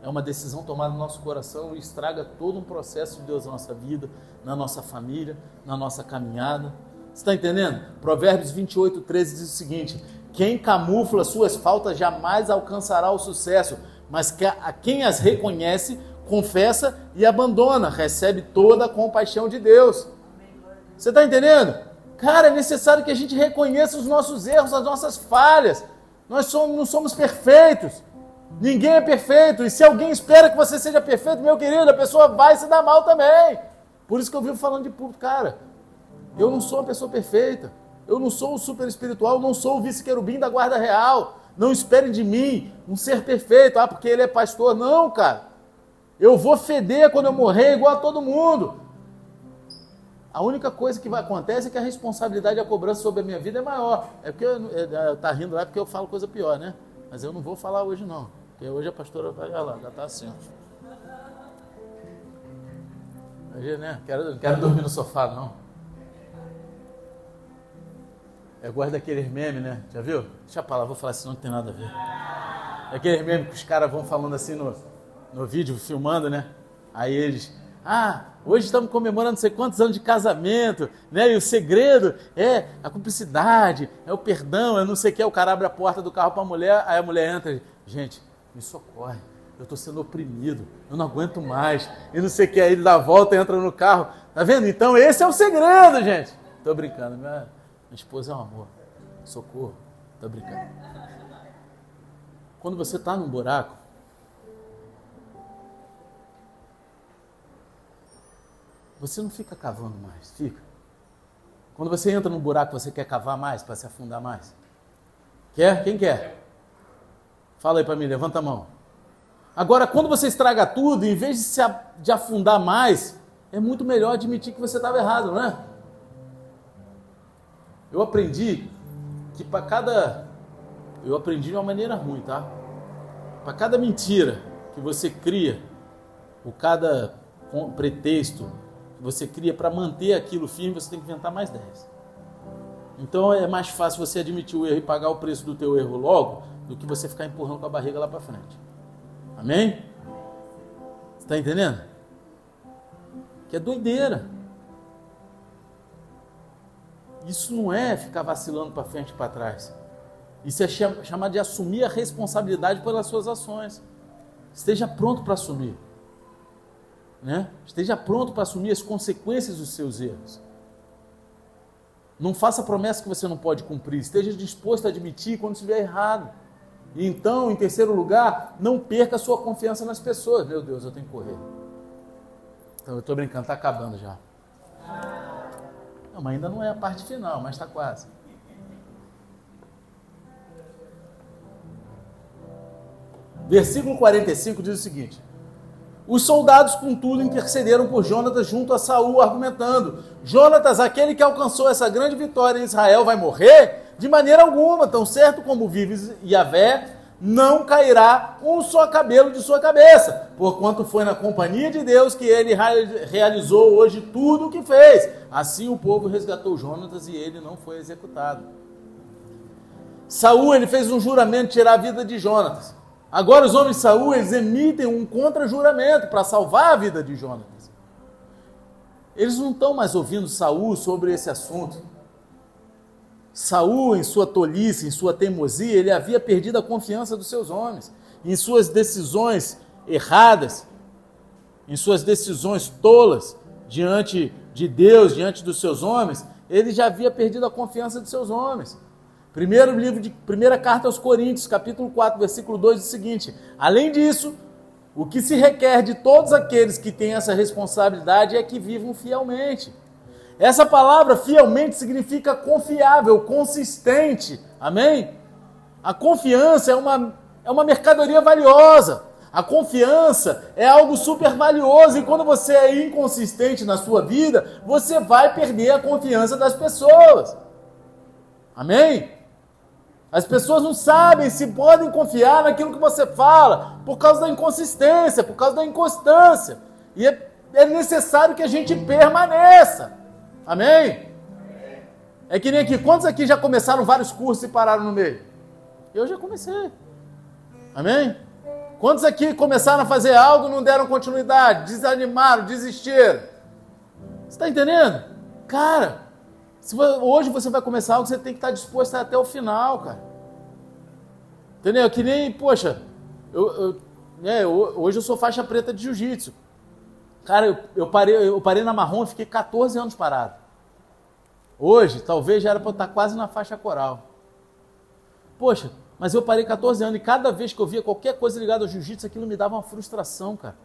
é uma decisão tomada no nosso coração e estraga todo um processo de Deus na nossa vida, na nossa família, na nossa caminhada. Está entendendo? Provérbios 28, 13 diz o seguinte: Quem camufla suas faltas jamais alcançará o sucesso, mas a quem as reconhece, confessa e abandona, recebe toda a compaixão de Deus. Você está entendendo? Cara, é necessário que a gente reconheça os nossos erros, as nossas falhas. Nós somos, não somos perfeitos. Ninguém é perfeito. E se alguém espera que você seja perfeito, meu querido, a pessoa vai se dar mal também. Por isso que eu vivo falando de público, cara. Eu não sou uma pessoa perfeita. Eu não sou o super espiritual, eu não sou o vice-querubim da guarda real. Não espere de mim um ser perfeito, ah, porque ele é pastor. Não, cara. Eu vou feder quando eu morrer igual a todo mundo. A única coisa que vai acontecer é que a responsabilidade e a cobrança sobre a minha vida é maior. É porque é, tá rindo lá porque eu falo coisa pior, né? Mas eu não vou falar hoje não. Porque hoje a pastora vai lá, já tá assim. Hoje, né? Quero, quero dormir no sofá, não. Eu gosto daqueles memes, né? Já viu? Deixa pra lá, vou falar assim, não tem nada a ver. É aqueles memes que os caras vão falando assim no, no vídeo, filmando, né? Aí eles, ah, hoje estamos comemorando não sei quantos anos de casamento, né? E o segredo é a cumplicidade, é o perdão, é não sei o que. O cara abre a porta do carro para a mulher, aí a mulher entra, gente, me socorre, eu estou sendo oprimido, eu não aguento mais, e não sei o que. Aí ele dá a volta, entra no carro, tá vendo? Então esse é o segredo, gente. Tô brincando, minha, minha esposa é um amor. Socorro. Tá brincando. Quando você está num buraco, você não fica cavando mais, fica. Quando você entra num buraco, você quer cavar mais para se afundar mais? Quer? Quem quer? Fala aí para mim, levanta a mão. Agora, quando você estraga tudo, em vez de se de afundar mais, é muito melhor admitir que você estava errado, não é? Eu aprendi que para cada. Eu aprendi de uma maneira ruim, tá? Para cada mentira que você cria, ou cada pretexto que você cria para manter aquilo firme, você tem que inventar mais 10. Então é mais fácil você admitir o erro e pagar o preço do teu erro logo do que você ficar empurrando com a barriga lá para frente. Amém? Está entendendo? Que é doideira. Isso não é ficar vacilando para frente e para trás. Isso é chamar de assumir a responsabilidade pelas suas ações. Esteja pronto para assumir. Né? Esteja pronto para assumir as consequências dos seus erros. Não faça promessa que você não pode cumprir. Esteja disposto a admitir quando estiver errado. E então, em terceiro lugar, não perca a sua confiança nas pessoas. Meu Deus, eu tenho que correr. Então, eu estou brincando, está acabando já. Não, mas ainda não é a parte final, mas está quase. Versículo 45 diz o seguinte: Os soldados, contudo, intercederam por Jonatas junto a Saul, argumentando: Jonatas, aquele que alcançou essa grande vitória em Israel, vai morrer? De maneira alguma, tão certo como vive Yahvé, não cairá um só cabelo de sua cabeça, porquanto foi na companhia de Deus que ele realizou hoje tudo o que fez. Assim o povo resgatou Jonatas e ele não foi executado. Saul ele fez um juramento de tirar a vida de Jonatas. Agora os homens de Saul eles emitem um contra-juramento para salvar a vida de Jonatas. Eles não estão mais ouvindo Saul sobre esse assunto. Saul, em sua tolice, em sua teimosia, ele havia perdido a confiança dos seus homens, em suas decisões erradas, em suas decisões tolas diante de Deus, diante dos seus homens, ele já havia perdido a confiança dos seus homens. Primeiro livro de primeira carta aos Coríntios, capítulo 4, versículo 2 diz o seguinte: Além disso, o que se requer de todos aqueles que têm essa responsabilidade é que vivam fielmente. Essa palavra fielmente significa confiável, consistente. Amém? A confiança é uma, é uma mercadoria valiosa. A confiança é algo super valioso e quando você é inconsistente na sua vida, você vai perder a confiança das pessoas. Amém? As pessoas não sabem se podem confiar naquilo que você fala por causa da inconsistência, por causa da inconstância. E é, é necessário que a gente permaneça. Amém? É que nem aqui, quantos aqui já começaram vários cursos e pararam no meio? Eu já comecei. Amém? Quantos aqui começaram a fazer algo e não deram continuidade, desanimaram, desistiram? Você está entendendo? Cara, se hoje você vai começar algo, você tem que estar disposto até o final, cara. Entendeu? Que nem, poxa, eu, eu, né, hoje eu sou faixa preta de jiu-jitsu. Cara, eu, eu, parei, eu parei na marrom e fiquei 14 anos parado. Hoje, talvez já era para eu estar quase na faixa coral. Poxa, mas eu parei 14 anos e cada vez que eu via qualquer coisa ligada ao jiu-jitsu, aquilo me dava uma frustração, cara.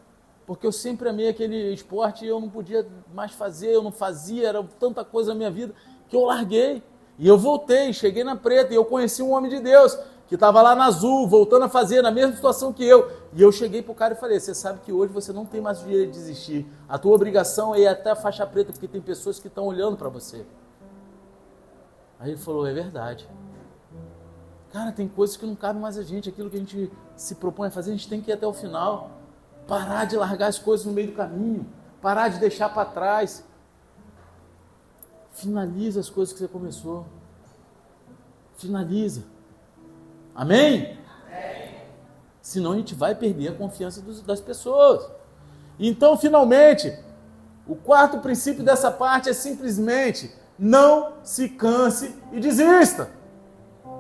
Porque eu sempre amei aquele esporte e eu não podia mais fazer, eu não fazia, era tanta coisa na minha vida que eu larguei. E eu voltei, cheguei na preta e eu conheci um homem de Deus que estava lá na azul, voltando a fazer, na mesma situação que eu. E eu cheguei para o cara e falei: Você sabe que hoje você não tem mais o direito de desistir. A tua obrigação é ir até a faixa preta, porque tem pessoas que estão olhando para você. Aí ele falou: É verdade. Cara, tem coisas que não cabem mais a gente. Aquilo que a gente se propõe a fazer, a gente tem que ir até o final. Parar de largar as coisas no meio do caminho. Parar de deixar para trás. Finaliza as coisas que você começou. Finaliza. Amém? Senão a gente vai perder a confiança dos, das pessoas. Então, finalmente, o quarto princípio dessa parte é simplesmente não se canse e desista.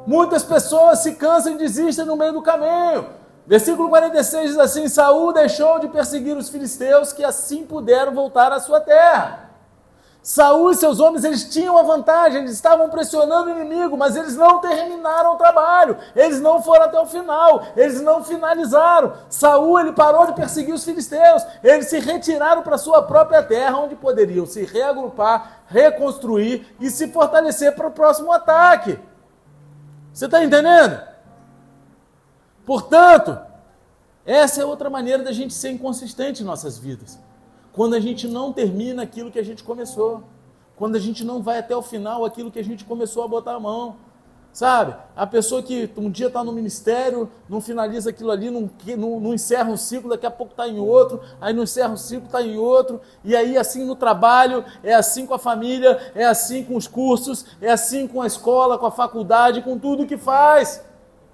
Muitas pessoas se cansam e desistem no meio do caminho. Versículo 46 diz assim: Saul deixou de perseguir os filisteus que assim puderam voltar à sua terra. Saul e seus homens, eles tinham a vantagem, eles estavam pressionando o inimigo, mas eles não terminaram o trabalho, eles não foram até o final, eles não finalizaram. Saul, ele parou de perseguir os filisteus, eles se retiraram para sua própria terra, onde poderiam se reagrupar, reconstruir e se fortalecer para o próximo ataque. Você está entendendo? Portanto, essa é outra maneira da gente ser inconsistente em nossas vidas quando a gente não termina aquilo que a gente começou, quando a gente não vai até o final aquilo que a gente começou a botar a mão. Sabe? A pessoa que um dia está no ministério, não finaliza aquilo ali, não, não, não encerra um ciclo, daqui a pouco está em outro, aí não encerra um ciclo, está em outro, e aí assim no trabalho, é assim com a família, é assim com os cursos, é assim com a escola, com a faculdade, com tudo que faz.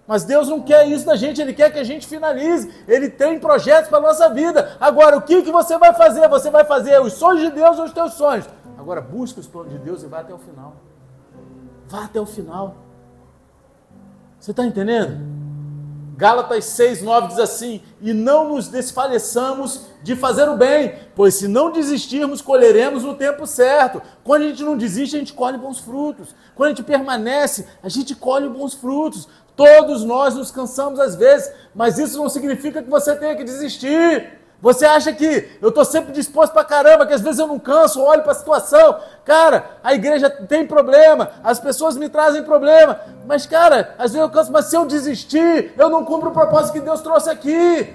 Mas Deus não quer isso da gente, Ele quer que a gente finalize. Ele tem projetos para a nossa vida. Agora, o que, que você vai fazer? Você vai fazer os sonhos de Deus ou os teus sonhos? Agora, busca os planos de Deus e vá até o final. Vá até o final. Você está entendendo? Gálatas 6, 9 diz assim: E não nos desfaleçamos de fazer o bem, pois se não desistirmos, colheremos no tempo certo. Quando a gente não desiste, a gente colhe bons frutos. Quando a gente permanece, a gente colhe bons frutos. Todos nós nos cansamos às vezes, mas isso não significa que você tenha que desistir. Você acha que eu estou sempre disposto para caramba, que às vezes eu não canso, olho para a situação. Cara, a igreja tem problema, as pessoas me trazem problema. Mas, cara, às vezes eu canso, mas se eu desistir, eu não cumpro o propósito que Deus trouxe aqui.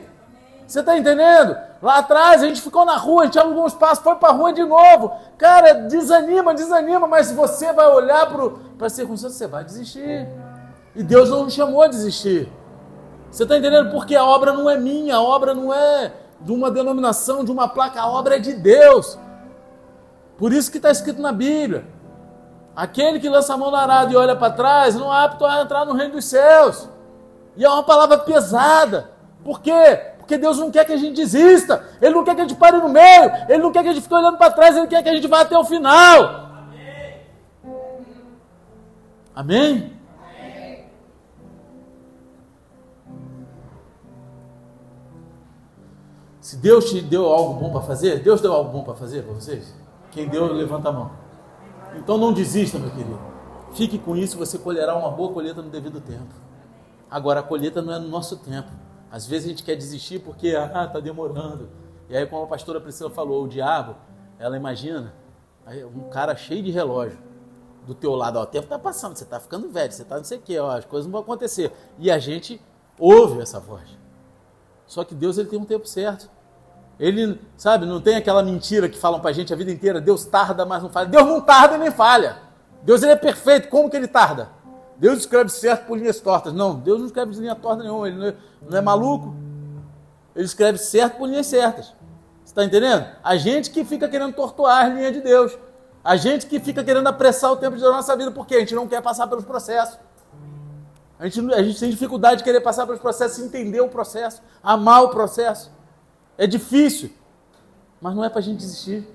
Você está entendendo? Lá atrás a gente ficou na rua, a gente alugou um espaço, foi para a rua de novo. Cara, desanima, desanima, mas você vai olhar para a circunstância, você vai desistir. E Deus não nos chamou a desistir. Você está entendendo? Porque a obra não é minha, a obra não é de uma denominação, de uma placa, a obra é de Deus. Por isso que está escrito na Bíblia: aquele que lança a mão no arado e olha para trás não é apto a entrar no reino dos céus. E é uma palavra pesada. Por quê? Porque Deus não quer que a gente desista. Ele não quer que a gente pare no meio. Ele não quer que a gente fique olhando para trás. Ele quer que a gente vá até o final. Amém? Amém? Se Deus te deu algo bom para fazer, Deus deu algo bom para fazer para vocês? Quem deu, levanta a mão. Então não desista, meu querido. Fique com isso, você colherá uma boa colheita no devido tempo. Agora, a colheita não é no nosso tempo. Às vezes a gente quer desistir porque, ah, está demorando. E aí, como a pastora Priscila falou, o diabo, ela imagina um cara cheio de relógio do teu lado, ó, o tempo está passando, você está ficando velho, você está não sei o quê, ó, as coisas não vão acontecer. E a gente ouve essa voz. Só que Deus ele tem um tempo certo. Ele, sabe, não tem aquela mentira que falam pra gente a vida inteira, Deus tarda, mas não falha. Deus não tarda nem falha. Deus ele é perfeito, como que ele tarda? Deus escreve certo por linhas tortas. Não, Deus não escreve de linha torta nenhuma, ele não é, não é maluco. Ele escreve certo por linhas certas. Está entendendo? A gente que fica querendo tortuar a linha de Deus. A gente que fica querendo apressar o tempo da nossa vida, porque a gente não quer passar pelos processos. A gente, a gente tem dificuldade de querer passar pelos processos, entender o processo, amar o processo. É difícil, mas não é para a gente desistir.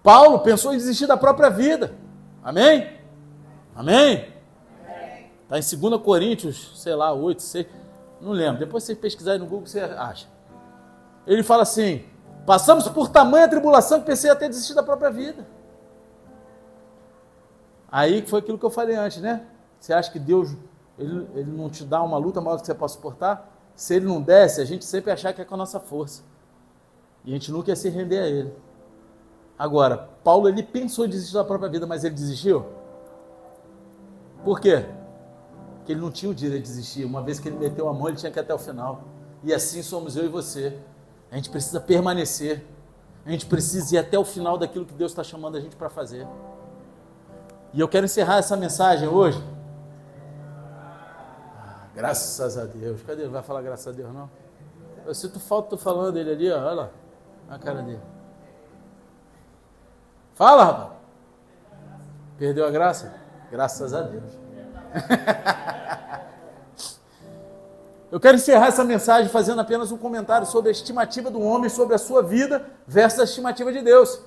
Paulo pensou em desistir da própria vida. Amém? Amém? Está em 2 Coríntios, sei lá, 8, 6, não lembro. Depois você pesquisar aí no Google, você acha. Ele fala assim: passamos por tamanha tribulação que pensei até desistir da própria vida. Aí foi aquilo que eu falei antes, né? Você acha que Deus ele, ele não te dá uma luta maior que você possa suportar? Se ele não desse, a gente sempre achar que é com a nossa força. E a gente nunca ia se render a ele. Agora, Paulo ele pensou em desistir da própria vida, mas ele desistiu? Por quê? Porque ele não tinha o direito de desistir. Uma vez que ele meteu a mão, ele tinha que ir até o final. E assim somos eu e você. A gente precisa permanecer. A gente precisa ir até o final daquilo que Deus está chamando a gente para fazer. E eu quero encerrar essa mensagem hoje Graças a Deus. Cadê ele? Vai falar graças a Deus, não? Eu sinto falta, falando dele ali, ó. olha lá. A cara dele. Fala, rapaz. Perdeu a graça? Graças a Deus. Eu quero encerrar essa mensagem fazendo apenas um comentário sobre a estimativa do homem, sobre a sua vida versus a estimativa de Deus.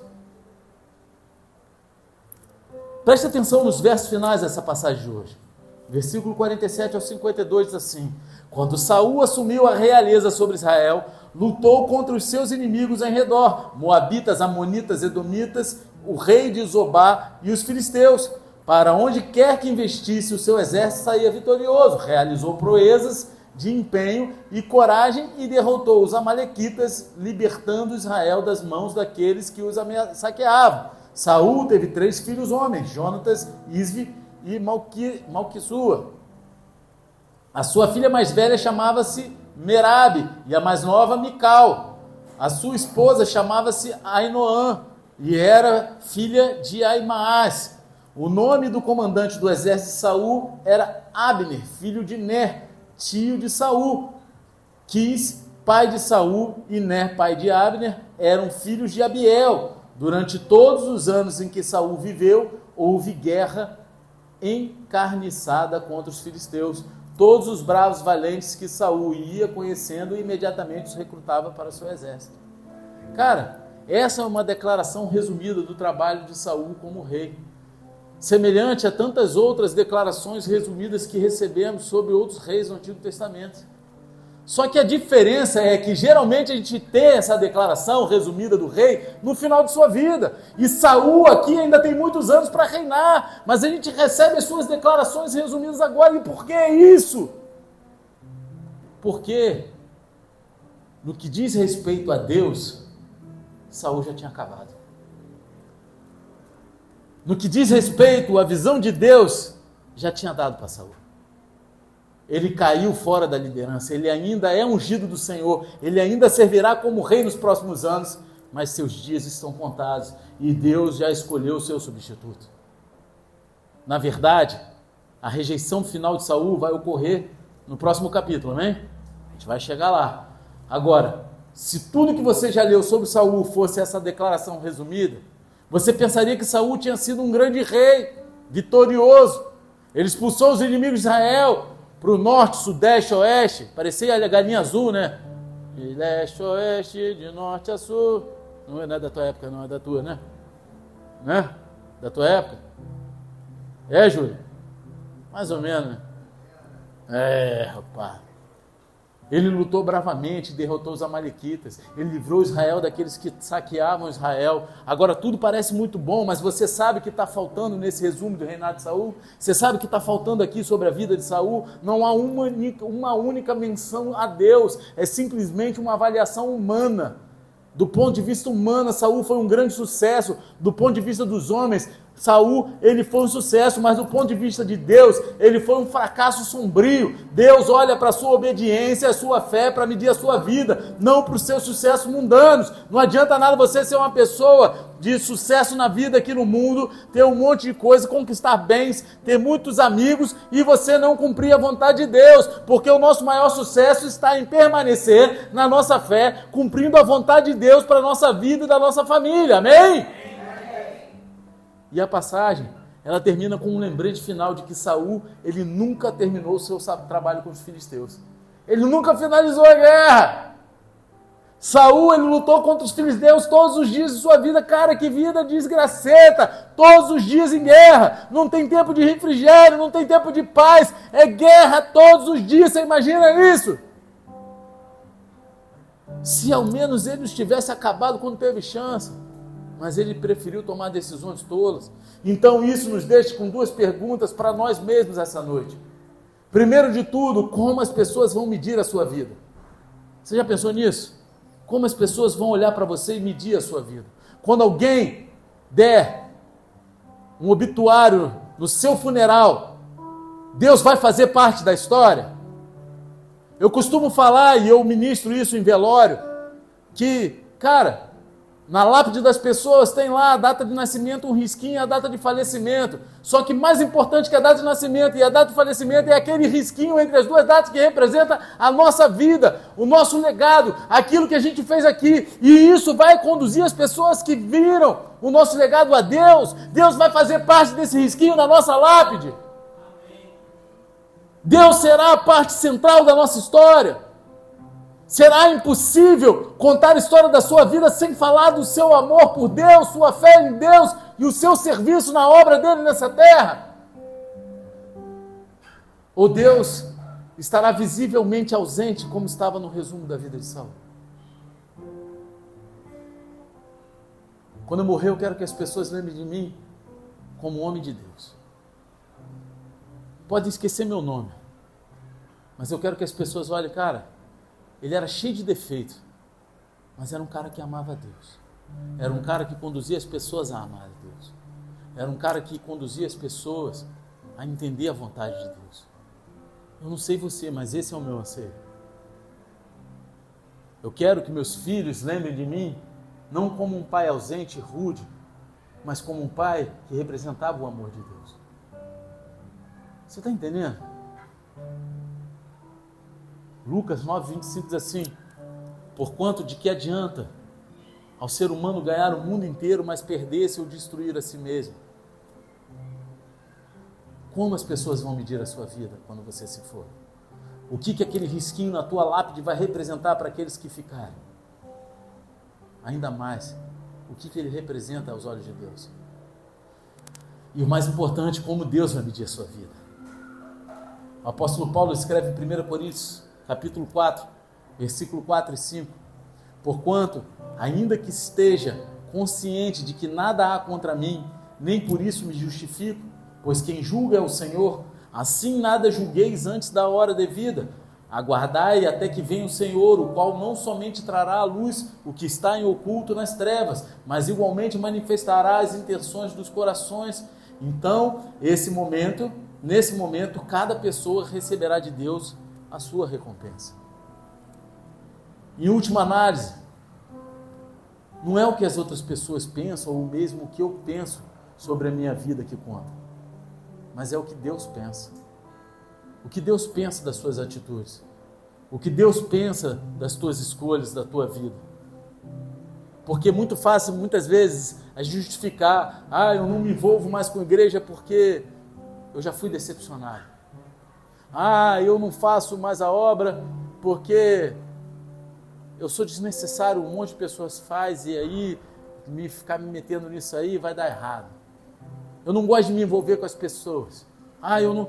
Preste atenção nos versos finais dessa passagem de hoje. Versículo 47 ao 52 diz assim: Quando Saul assumiu a realeza sobre Israel, lutou contra os seus inimigos em redor, moabitas, amonitas, edomitas, o rei de Zobá e os filisteus. Para onde quer que investisse o seu exército saía vitorioso, realizou proezas de empenho e coragem e derrotou os amalequitas, libertando Israel das mãos daqueles que os saqueavam. Saul teve três filhos homens, Jonatas, Isvi e Malqui, Malquissua. A sua filha mais velha chamava-se Merabe e a mais nova Mical. A sua esposa chamava-se Ainoã e era filha de Aimaas. O nome do comandante do exército de Saul era Abner, filho de Ner, tio de Saul. Quis, pai de Saul, e Ner, pai de Abner, eram filhos de Abiel. Durante todos os anos em que Saul viveu, houve guerra encarniçada contra os filisteus. Todos os bravos valentes que Saul ia conhecendo, imediatamente os recrutava para o seu exército. Cara, essa é uma declaração resumida do trabalho de Saul como rei. Semelhante a tantas outras declarações resumidas que recebemos sobre outros reis no Antigo Testamento. Só que a diferença é que geralmente a gente tem essa declaração resumida do rei no final de sua vida. E Saul aqui ainda tem muitos anos para reinar, mas a gente recebe as suas declarações resumidas agora. E por que isso? Porque no que diz respeito a Deus, Saul já tinha acabado. No que diz respeito à visão de Deus, já tinha dado para Saul ele caiu fora da liderança, ele ainda é ungido do Senhor, ele ainda servirá como rei nos próximos anos, mas seus dias estão contados e Deus já escolheu o seu substituto. Na verdade, a rejeição final de Saul vai ocorrer no próximo capítulo, amém? A gente vai chegar lá. Agora, se tudo que você já leu sobre Saul fosse essa declaração resumida, você pensaria que Saul tinha sido um grande rei, vitorioso. Ele expulsou os inimigos de Israel, para o norte, sudeste, oeste. Parecia a galinha azul, né? De leste, oeste, de norte a sul. Não é, não é da tua época, não é da tua, né? Né? Da tua época? É, Júlio? Mais ou menos, né? É, rapaz. Ele lutou bravamente, derrotou os amalequitas, ele livrou Israel daqueles que saqueavam Israel. Agora tudo parece muito bom, mas você sabe que está faltando nesse resumo do reinado de Saul? Você sabe que está faltando aqui sobre a vida de Saul? Não há uma uma única menção a Deus, é simplesmente uma avaliação humana. Do ponto de vista humano, Saul foi um grande sucesso. Do ponto de vista dos homens, Saul, ele foi um sucesso, mas do ponto de vista de Deus, ele foi um fracasso sombrio. Deus olha para a sua obediência, a sua fé para medir a sua vida, não para os seus sucessos mundanos. Não adianta nada você ser uma pessoa de sucesso na vida aqui no mundo, ter um monte de coisa, conquistar bens, ter muitos amigos e você não cumprir a vontade de Deus, porque o nosso maior sucesso está em permanecer na nossa fé, cumprindo a vontade de Deus para a nossa vida e da nossa família. Amém? E a passagem, ela termina com um lembrete final de que Saul, ele nunca terminou o seu trabalho com os filisteus. Ele nunca finalizou a guerra. Saul, ele lutou contra os filisteus todos os dias de sua vida. Cara, que vida desgraceta! Todos os dias em guerra. Não tem tempo de refrigério, não tem tempo de paz. É guerra todos os dias. Você imagina isso? Se ao menos ele estivesse acabado quando teve chance mas ele preferiu tomar decisões tolas. Então isso nos deixa com duas perguntas para nós mesmos essa noite. Primeiro de tudo, como as pessoas vão medir a sua vida? Você já pensou nisso? Como as pessoas vão olhar para você e medir a sua vida? Quando alguém der um obituário no seu funeral, Deus vai fazer parte da história? Eu costumo falar, e eu ministro isso em velório, que, cara, na lápide das pessoas tem lá a data de nascimento, um risquinho e a data de falecimento. Só que mais importante que a data de nascimento e a data de falecimento é aquele risquinho entre as duas datas que representa a nossa vida, o nosso legado, aquilo que a gente fez aqui. E isso vai conduzir as pessoas que viram o nosso legado a Deus. Deus vai fazer parte desse risquinho na nossa lápide. Deus será a parte central da nossa história. Será impossível contar a história da sua vida sem falar do seu amor por Deus, sua fé em Deus e o seu serviço na obra dele nessa terra? Ou Deus estará visivelmente ausente, como estava no resumo da vida de Saul? Quando eu morrer, eu quero que as pessoas lembrem de mim como homem de Deus. Podem esquecer meu nome, mas eu quero que as pessoas olhem, cara, ele era cheio de defeitos, mas era um cara que amava Deus. Era um cara que conduzia as pessoas a amar a Deus. Era um cara que conduzia as pessoas a entender a vontade de Deus. Eu não sei você, mas esse é o meu anseio. Eu quero que meus filhos lembrem de mim não como um pai ausente, rude, mas como um pai que representava o amor de Deus. Você está entendendo? Lucas 9, 25 diz assim: Porquanto de que adianta ao ser humano ganhar o mundo inteiro, mas perder-se ou destruir a si mesmo? Como as pessoas vão medir a sua vida quando você se for? O que, que aquele risquinho na tua lápide vai representar para aqueles que ficarem? Ainda mais, o que, que ele representa aos olhos de Deus? E o mais importante, como Deus vai medir a sua vida. O apóstolo Paulo escreve em 1 Coríntios, capítulo 4, versículo 4 e 5. Porquanto, ainda que esteja consciente de que nada há contra mim, nem por isso me justifico, pois quem julga é o Senhor, Assim nada julgueis antes da hora devida. Aguardai até que venha o Senhor, o qual não somente trará à luz o que está em oculto nas trevas, mas igualmente manifestará as intenções dos corações. Então, esse momento, nesse momento, cada pessoa receberá de Deus a sua recompensa. Em última análise, não é o que as outras pessoas pensam ou mesmo o que eu penso sobre a minha vida que conta mas é o que Deus pensa. O que Deus pensa das suas atitudes. O que Deus pensa das tuas escolhas, da tua vida. Porque é muito fácil, muitas vezes, a justificar: ah, eu não me envolvo mais com a igreja porque eu já fui decepcionado. Ah, eu não faço mais a obra porque eu sou desnecessário, um monte de pessoas faz e aí me ficar me metendo nisso aí vai dar errado. Eu não gosto de me envolver com as pessoas. Ah, eu não.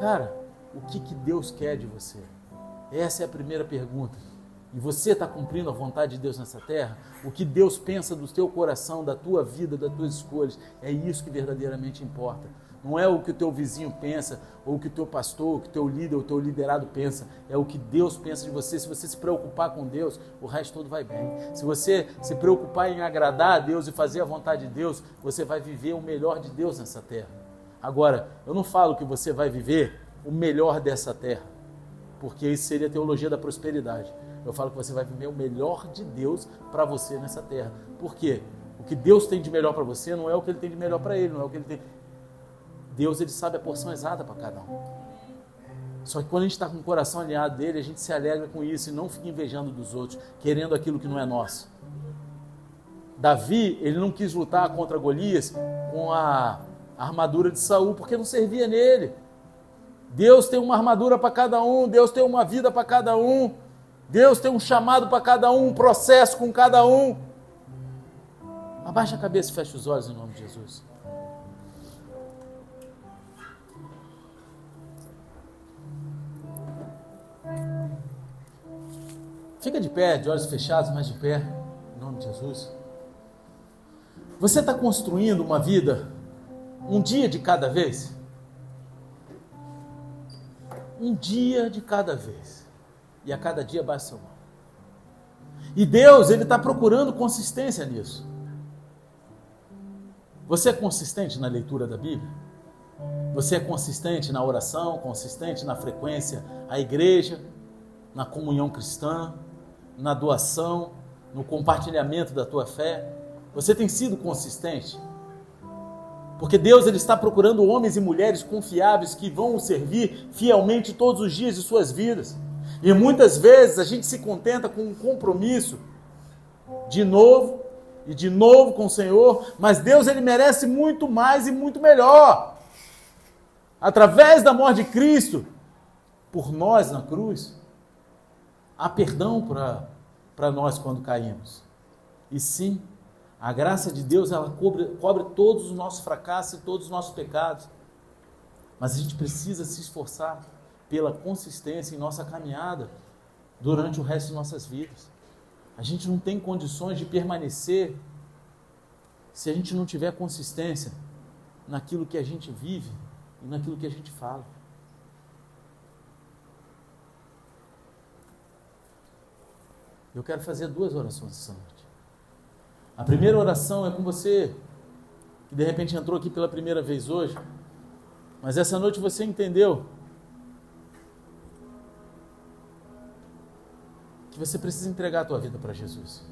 Cara, o que, que Deus quer de você? Essa é a primeira pergunta. E você está cumprindo a vontade de Deus nessa terra? O que Deus pensa do teu coração, da tua vida, das tuas escolhas? É isso que verdadeiramente importa. Não é o que o teu vizinho pensa, ou o que o teu pastor, o que o teu líder, o teu liderado pensa. É o que Deus pensa de você. Se você se preocupar com Deus, o resto todo vai bem. Se você se preocupar em agradar a Deus e fazer a vontade de Deus, você vai viver o melhor de Deus nessa terra. Agora, eu não falo que você vai viver o melhor dessa terra, porque isso seria teologia da prosperidade. Eu falo que você vai viver o melhor de Deus para você nessa terra. Por quê? O que Deus tem de melhor para você não é o que ele tem de melhor para ele, não é o que ele tem. Deus ele sabe a porção exata para cada um. Só que quando a gente está com o coração alinhado dele, a gente se alegra com isso e não fica invejando dos outros, querendo aquilo que não é nosso. Davi, ele não quis lutar contra Golias com a armadura de Saul, porque não servia nele. Deus tem uma armadura para cada um, Deus tem uma vida para cada um, Deus tem um chamado para cada um, um processo com cada um. Abaixa a cabeça e fecha os olhos em nome de Jesus. Fica de pé, de olhos fechados, mas de pé, em nome de Jesus. Você está construindo uma vida, um dia de cada vez? Um dia de cada vez. E a cada dia seu mão. E Deus, Ele está procurando consistência nisso. Você é consistente na leitura da Bíblia? Você é consistente na oração, consistente na frequência à igreja, na comunhão cristã? Na doação, no compartilhamento da tua fé? Você tem sido consistente? Porque Deus ele está procurando homens e mulheres confiáveis que vão o servir fielmente todos os dias de suas vidas. E muitas vezes a gente se contenta com um compromisso de novo e de novo com o Senhor, mas Deus ele merece muito mais e muito melhor. Através da morte de Cristo por nós na cruz, há perdão para nós quando caímos. E sim, a graça de Deus ela cobre, cobre todos os nossos fracassos e todos os nossos pecados. Mas a gente precisa se esforçar pela consistência em nossa caminhada durante o resto de nossas vidas. A gente não tem condições de permanecer se a gente não tiver consistência naquilo que a gente vive e naquilo que a gente fala. Eu quero fazer duas orações essa noite. A primeira oração é com você, que de repente entrou aqui pela primeira vez hoje, mas essa noite você entendeu que você precisa entregar a tua vida para Jesus.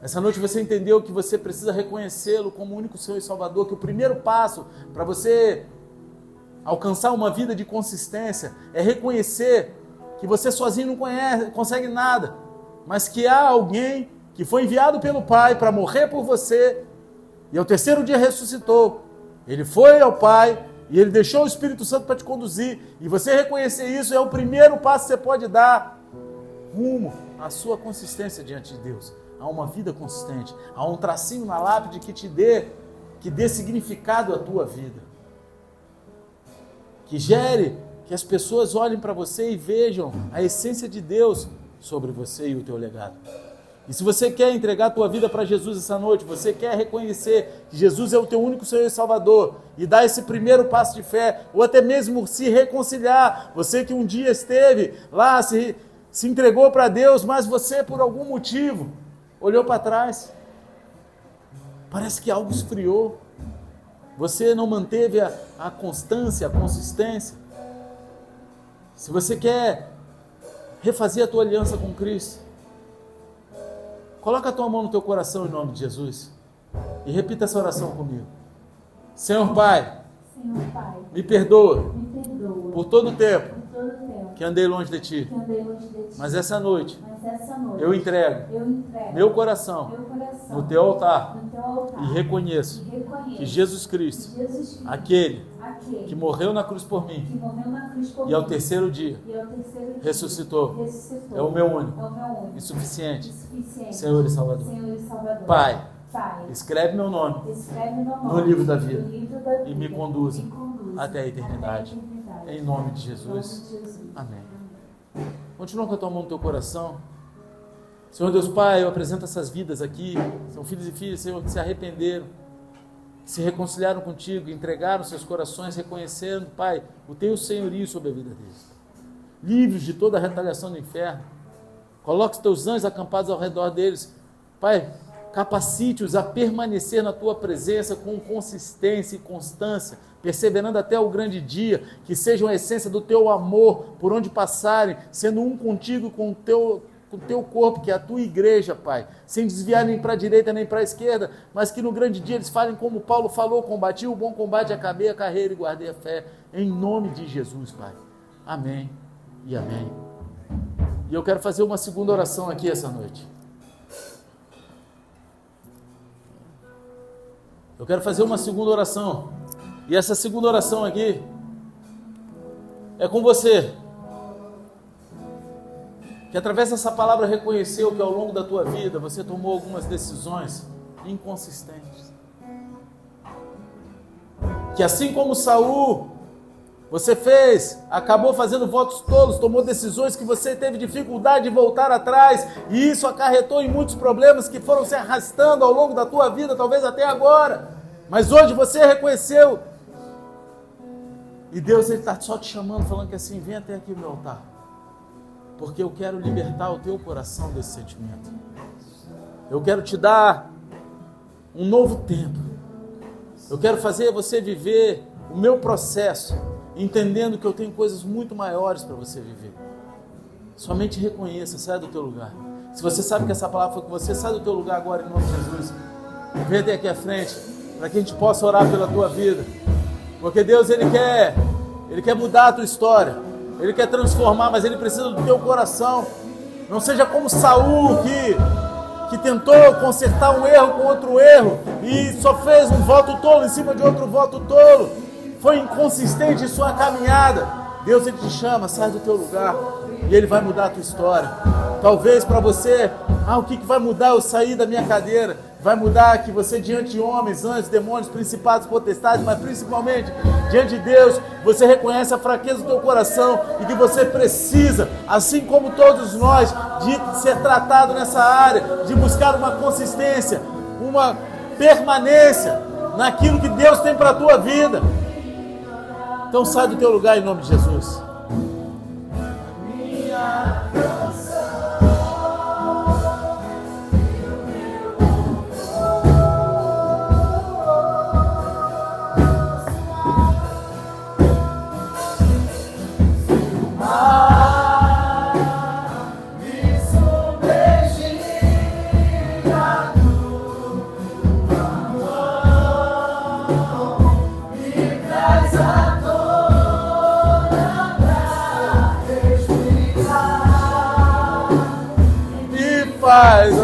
Essa noite você entendeu que você precisa reconhecê-lo como o único Senhor e Salvador, que o primeiro passo para você alcançar uma vida de consistência é reconhecer que você sozinho não conhece, consegue nada, mas que há alguém que foi enviado pelo Pai para morrer por você e ao terceiro dia ressuscitou. Ele foi ao Pai e ele deixou o Espírito Santo para te conduzir. E você reconhecer isso é o primeiro passo que você pode dar rumo à sua consistência diante de Deus a uma vida consistente, a um tracinho na lápide que te dê, que dê significado à tua vida. Que gere que as pessoas olhem para você e vejam a essência de Deus sobre você e o teu legado. E se você quer entregar a tua vida para Jesus essa noite, você quer reconhecer que Jesus é o teu único Senhor e Salvador e dar esse primeiro passo de fé, ou até mesmo se reconciliar, você que um dia esteve lá, se, se entregou para Deus, mas você por algum motivo olhou para trás, parece que algo esfriou. Você não manteve a, a constância, a consistência. Se você quer refazer a tua aliança com Cristo, coloca a tua mão no teu coração em nome de Jesus e repita essa oração comigo. Senhor Pai, Senhor Pai me, perdoa me perdoa por todo o tempo, todo o tempo que andei longe de Ti. Mas essa noite eu entrego, eu entrego meu, coração no teu altar, e, reconheço que Jesus Cristo, aquele, que morreu na cruz por mim e, ao terceiro dia, ao terceiro dia ressuscitou, é o meu único, é o meu único e suficiente, Senhor, e Salvador. Pai, escreve meu nome, no, livro da vida, e me conduza. Até a eternidade. Em nome de Jesus. Amém. Continua com a tua mão no teu coração. Senhor Deus Pai, eu apresento essas vidas aqui, são filhos e filhas, Senhor, que se arrependeram, que se reconciliaram contigo, entregaram seus corações, reconhecendo, Pai, o teu senhorio sobre a vida deles. Livres de toda a retaliação do inferno. Coloque os teus anjos acampados ao redor deles. Pai, capacite-os a permanecer na tua presença com consistência e constância perseverando até o grande dia, que sejam a essência do teu amor por onde passarem, sendo um contigo com o teu, com o teu corpo, que é a tua igreja, Pai, sem desviar nem para a direita nem para a esquerda, mas que no grande dia eles falem como Paulo falou: combati o bom combate, acabei a carreira e guardei a fé, em nome de Jesus, Pai. Amém e amém. E eu quero fazer uma segunda oração aqui essa noite. Eu quero fazer uma segunda oração. E essa segunda oração aqui é com você. Que através dessa palavra reconheceu que ao longo da tua vida você tomou algumas decisões inconsistentes. Que assim como Saul, você fez, acabou fazendo votos tolos, tomou decisões que você teve dificuldade de voltar atrás, e isso acarretou em muitos problemas que foram se arrastando ao longo da tua vida, talvez até agora. Mas hoje você reconheceu e Deus está só te chamando, falando que assim, vem até aqui meu altar. Porque eu quero libertar o teu coração desse sentimento. Eu quero te dar um novo tempo. Eu quero fazer você viver o meu processo, entendendo que eu tenho coisas muito maiores para você viver. Somente reconheça, saia do teu lugar. Se você sabe que essa palavra foi com você, sai do teu lugar agora em nome de Jesus. Vem até aqui à frente, para que a gente possa orar pela tua vida. Porque Deus ele quer, ele quer mudar a tua história. Ele quer transformar, mas ele precisa do teu coração. Não seja como Saul que que tentou consertar um erro com outro erro e só fez um voto tolo em cima de outro voto tolo. Foi inconsistente em sua caminhada. Deus ele te chama, sai do teu lugar e ele vai mudar a tua história. Talvez para você, ah, o que, que vai mudar eu sair da minha cadeira? vai mudar que você diante de homens, anjos, demônios, principados, potestades, mas principalmente diante de Deus, você reconhece a fraqueza do teu coração e que você precisa, assim como todos nós, de ser tratado nessa área, de buscar uma consistência, uma permanência naquilo que Deus tem para a tua vida. Então sai do teu lugar em nome de Jesus. Faz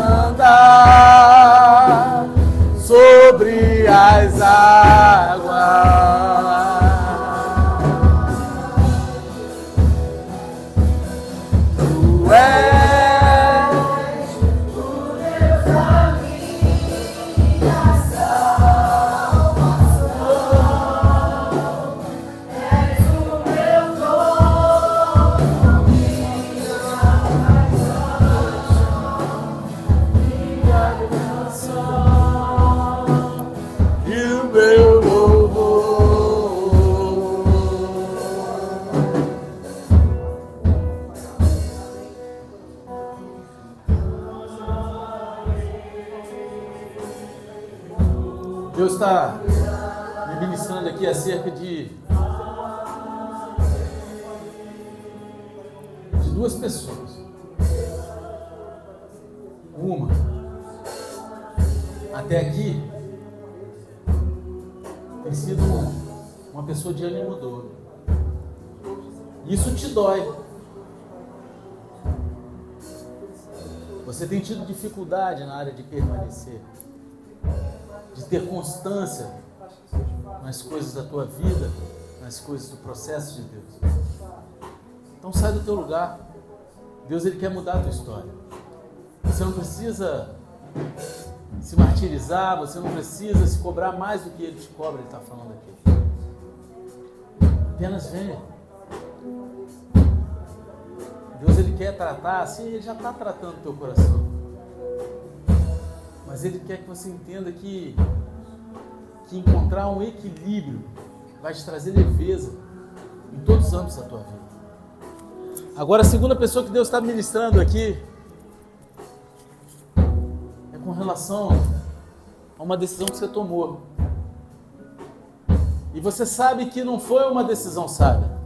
dificuldade na área de permanecer de ter constância nas coisas da tua vida, nas coisas do processo de Deus. Então sai do teu lugar. Deus ele quer mudar a tua história. Você não precisa se martirizar, você não precisa se cobrar mais do que ele te cobra, ele está falando aqui. Apenas venha. Deus ele quer tratar, assim, ele já está tratando o teu coração. Mas ele quer que você entenda que, que encontrar um equilíbrio vai te trazer leveza em todos os âmbitos da tua vida. Agora, a segunda pessoa que Deus está ministrando aqui é com relação a uma decisão que você tomou. E você sabe que não foi uma decisão sábia.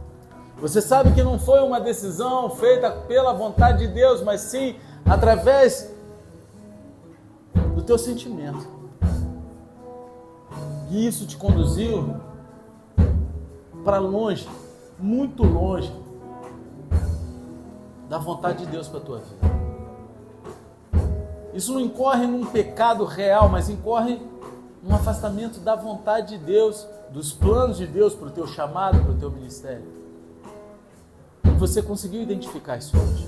Você sabe que não foi uma decisão feita pela vontade de Deus, mas sim através teu sentimento. E isso te conduziu para longe, muito longe da vontade de Deus para a tua vida. Isso não incorre num pecado real, mas incorre num afastamento da vontade de Deus, dos planos de Deus para o teu chamado, para o teu ministério. E você conseguiu identificar isso hoje.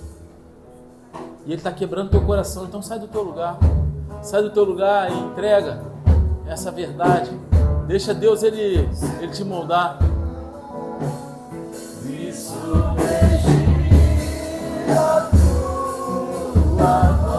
E Ele está quebrando teu coração, então sai do teu lugar. Sai do teu lugar e entrega essa verdade. Deixa Deus ele, ele te moldar. Isso a tua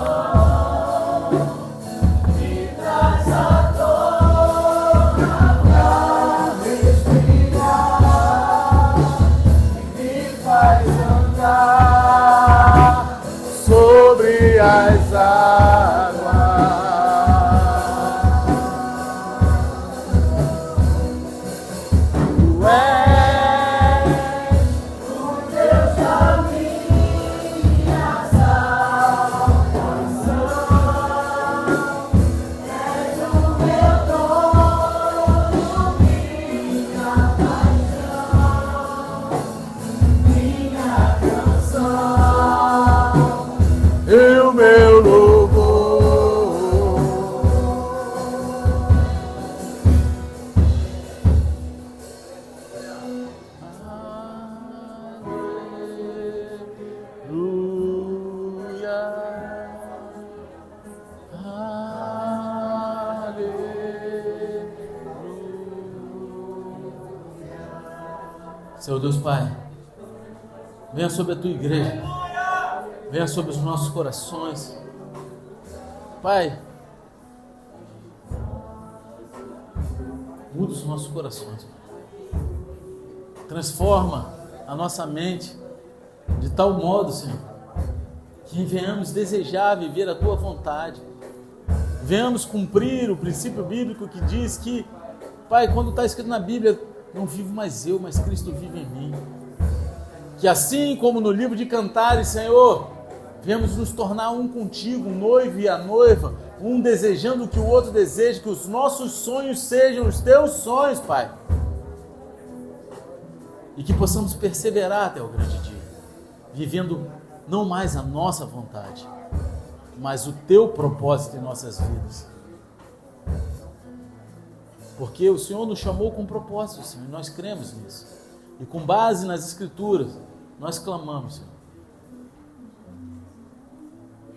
venha sobre a tua igreja, venha sobre os nossos corações. Pai, muda os nossos corações. Transforma a nossa mente de tal modo, Senhor, que venhamos desejar viver a tua vontade. Venhamos cumprir o princípio bíblico que diz que, Pai, quando está escrito na Bíblia, não vivo mais eu, mas Cristo vive em mim. Que assim como no livro de Cantares, Senhor, venhamos nos tornar um contigo, noivo e a noiva, um desejando o que o outro deseja, que os nossos sonhos sejam os teus sonhos, Pai. E que possamos perseverar até o grande dia, vivendo não mais a nossa vontade, mas o teu propósito em nossas vidas. Porque o Senhor nos chamou com propósito, Senhor, e nós cremos nisso. E com base nas Escrituras, nós clamamos, Senhor.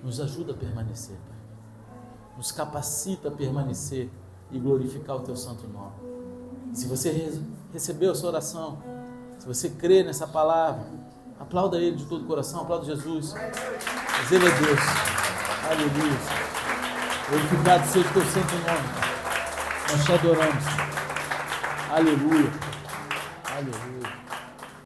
Nos ajuda a permanecer, Pai. Nos capacita a permanecer e glorificar o Teu santo nome. Se você recebeu essa oração, se você crê nessa palavra, aplauda Ele de todo o coração, aplauda Jesus. Mas Ele é Deus. Aleluia. Glorificado seja o Teu santo nome. Nós te adoramos. Aleluia. Aleluia.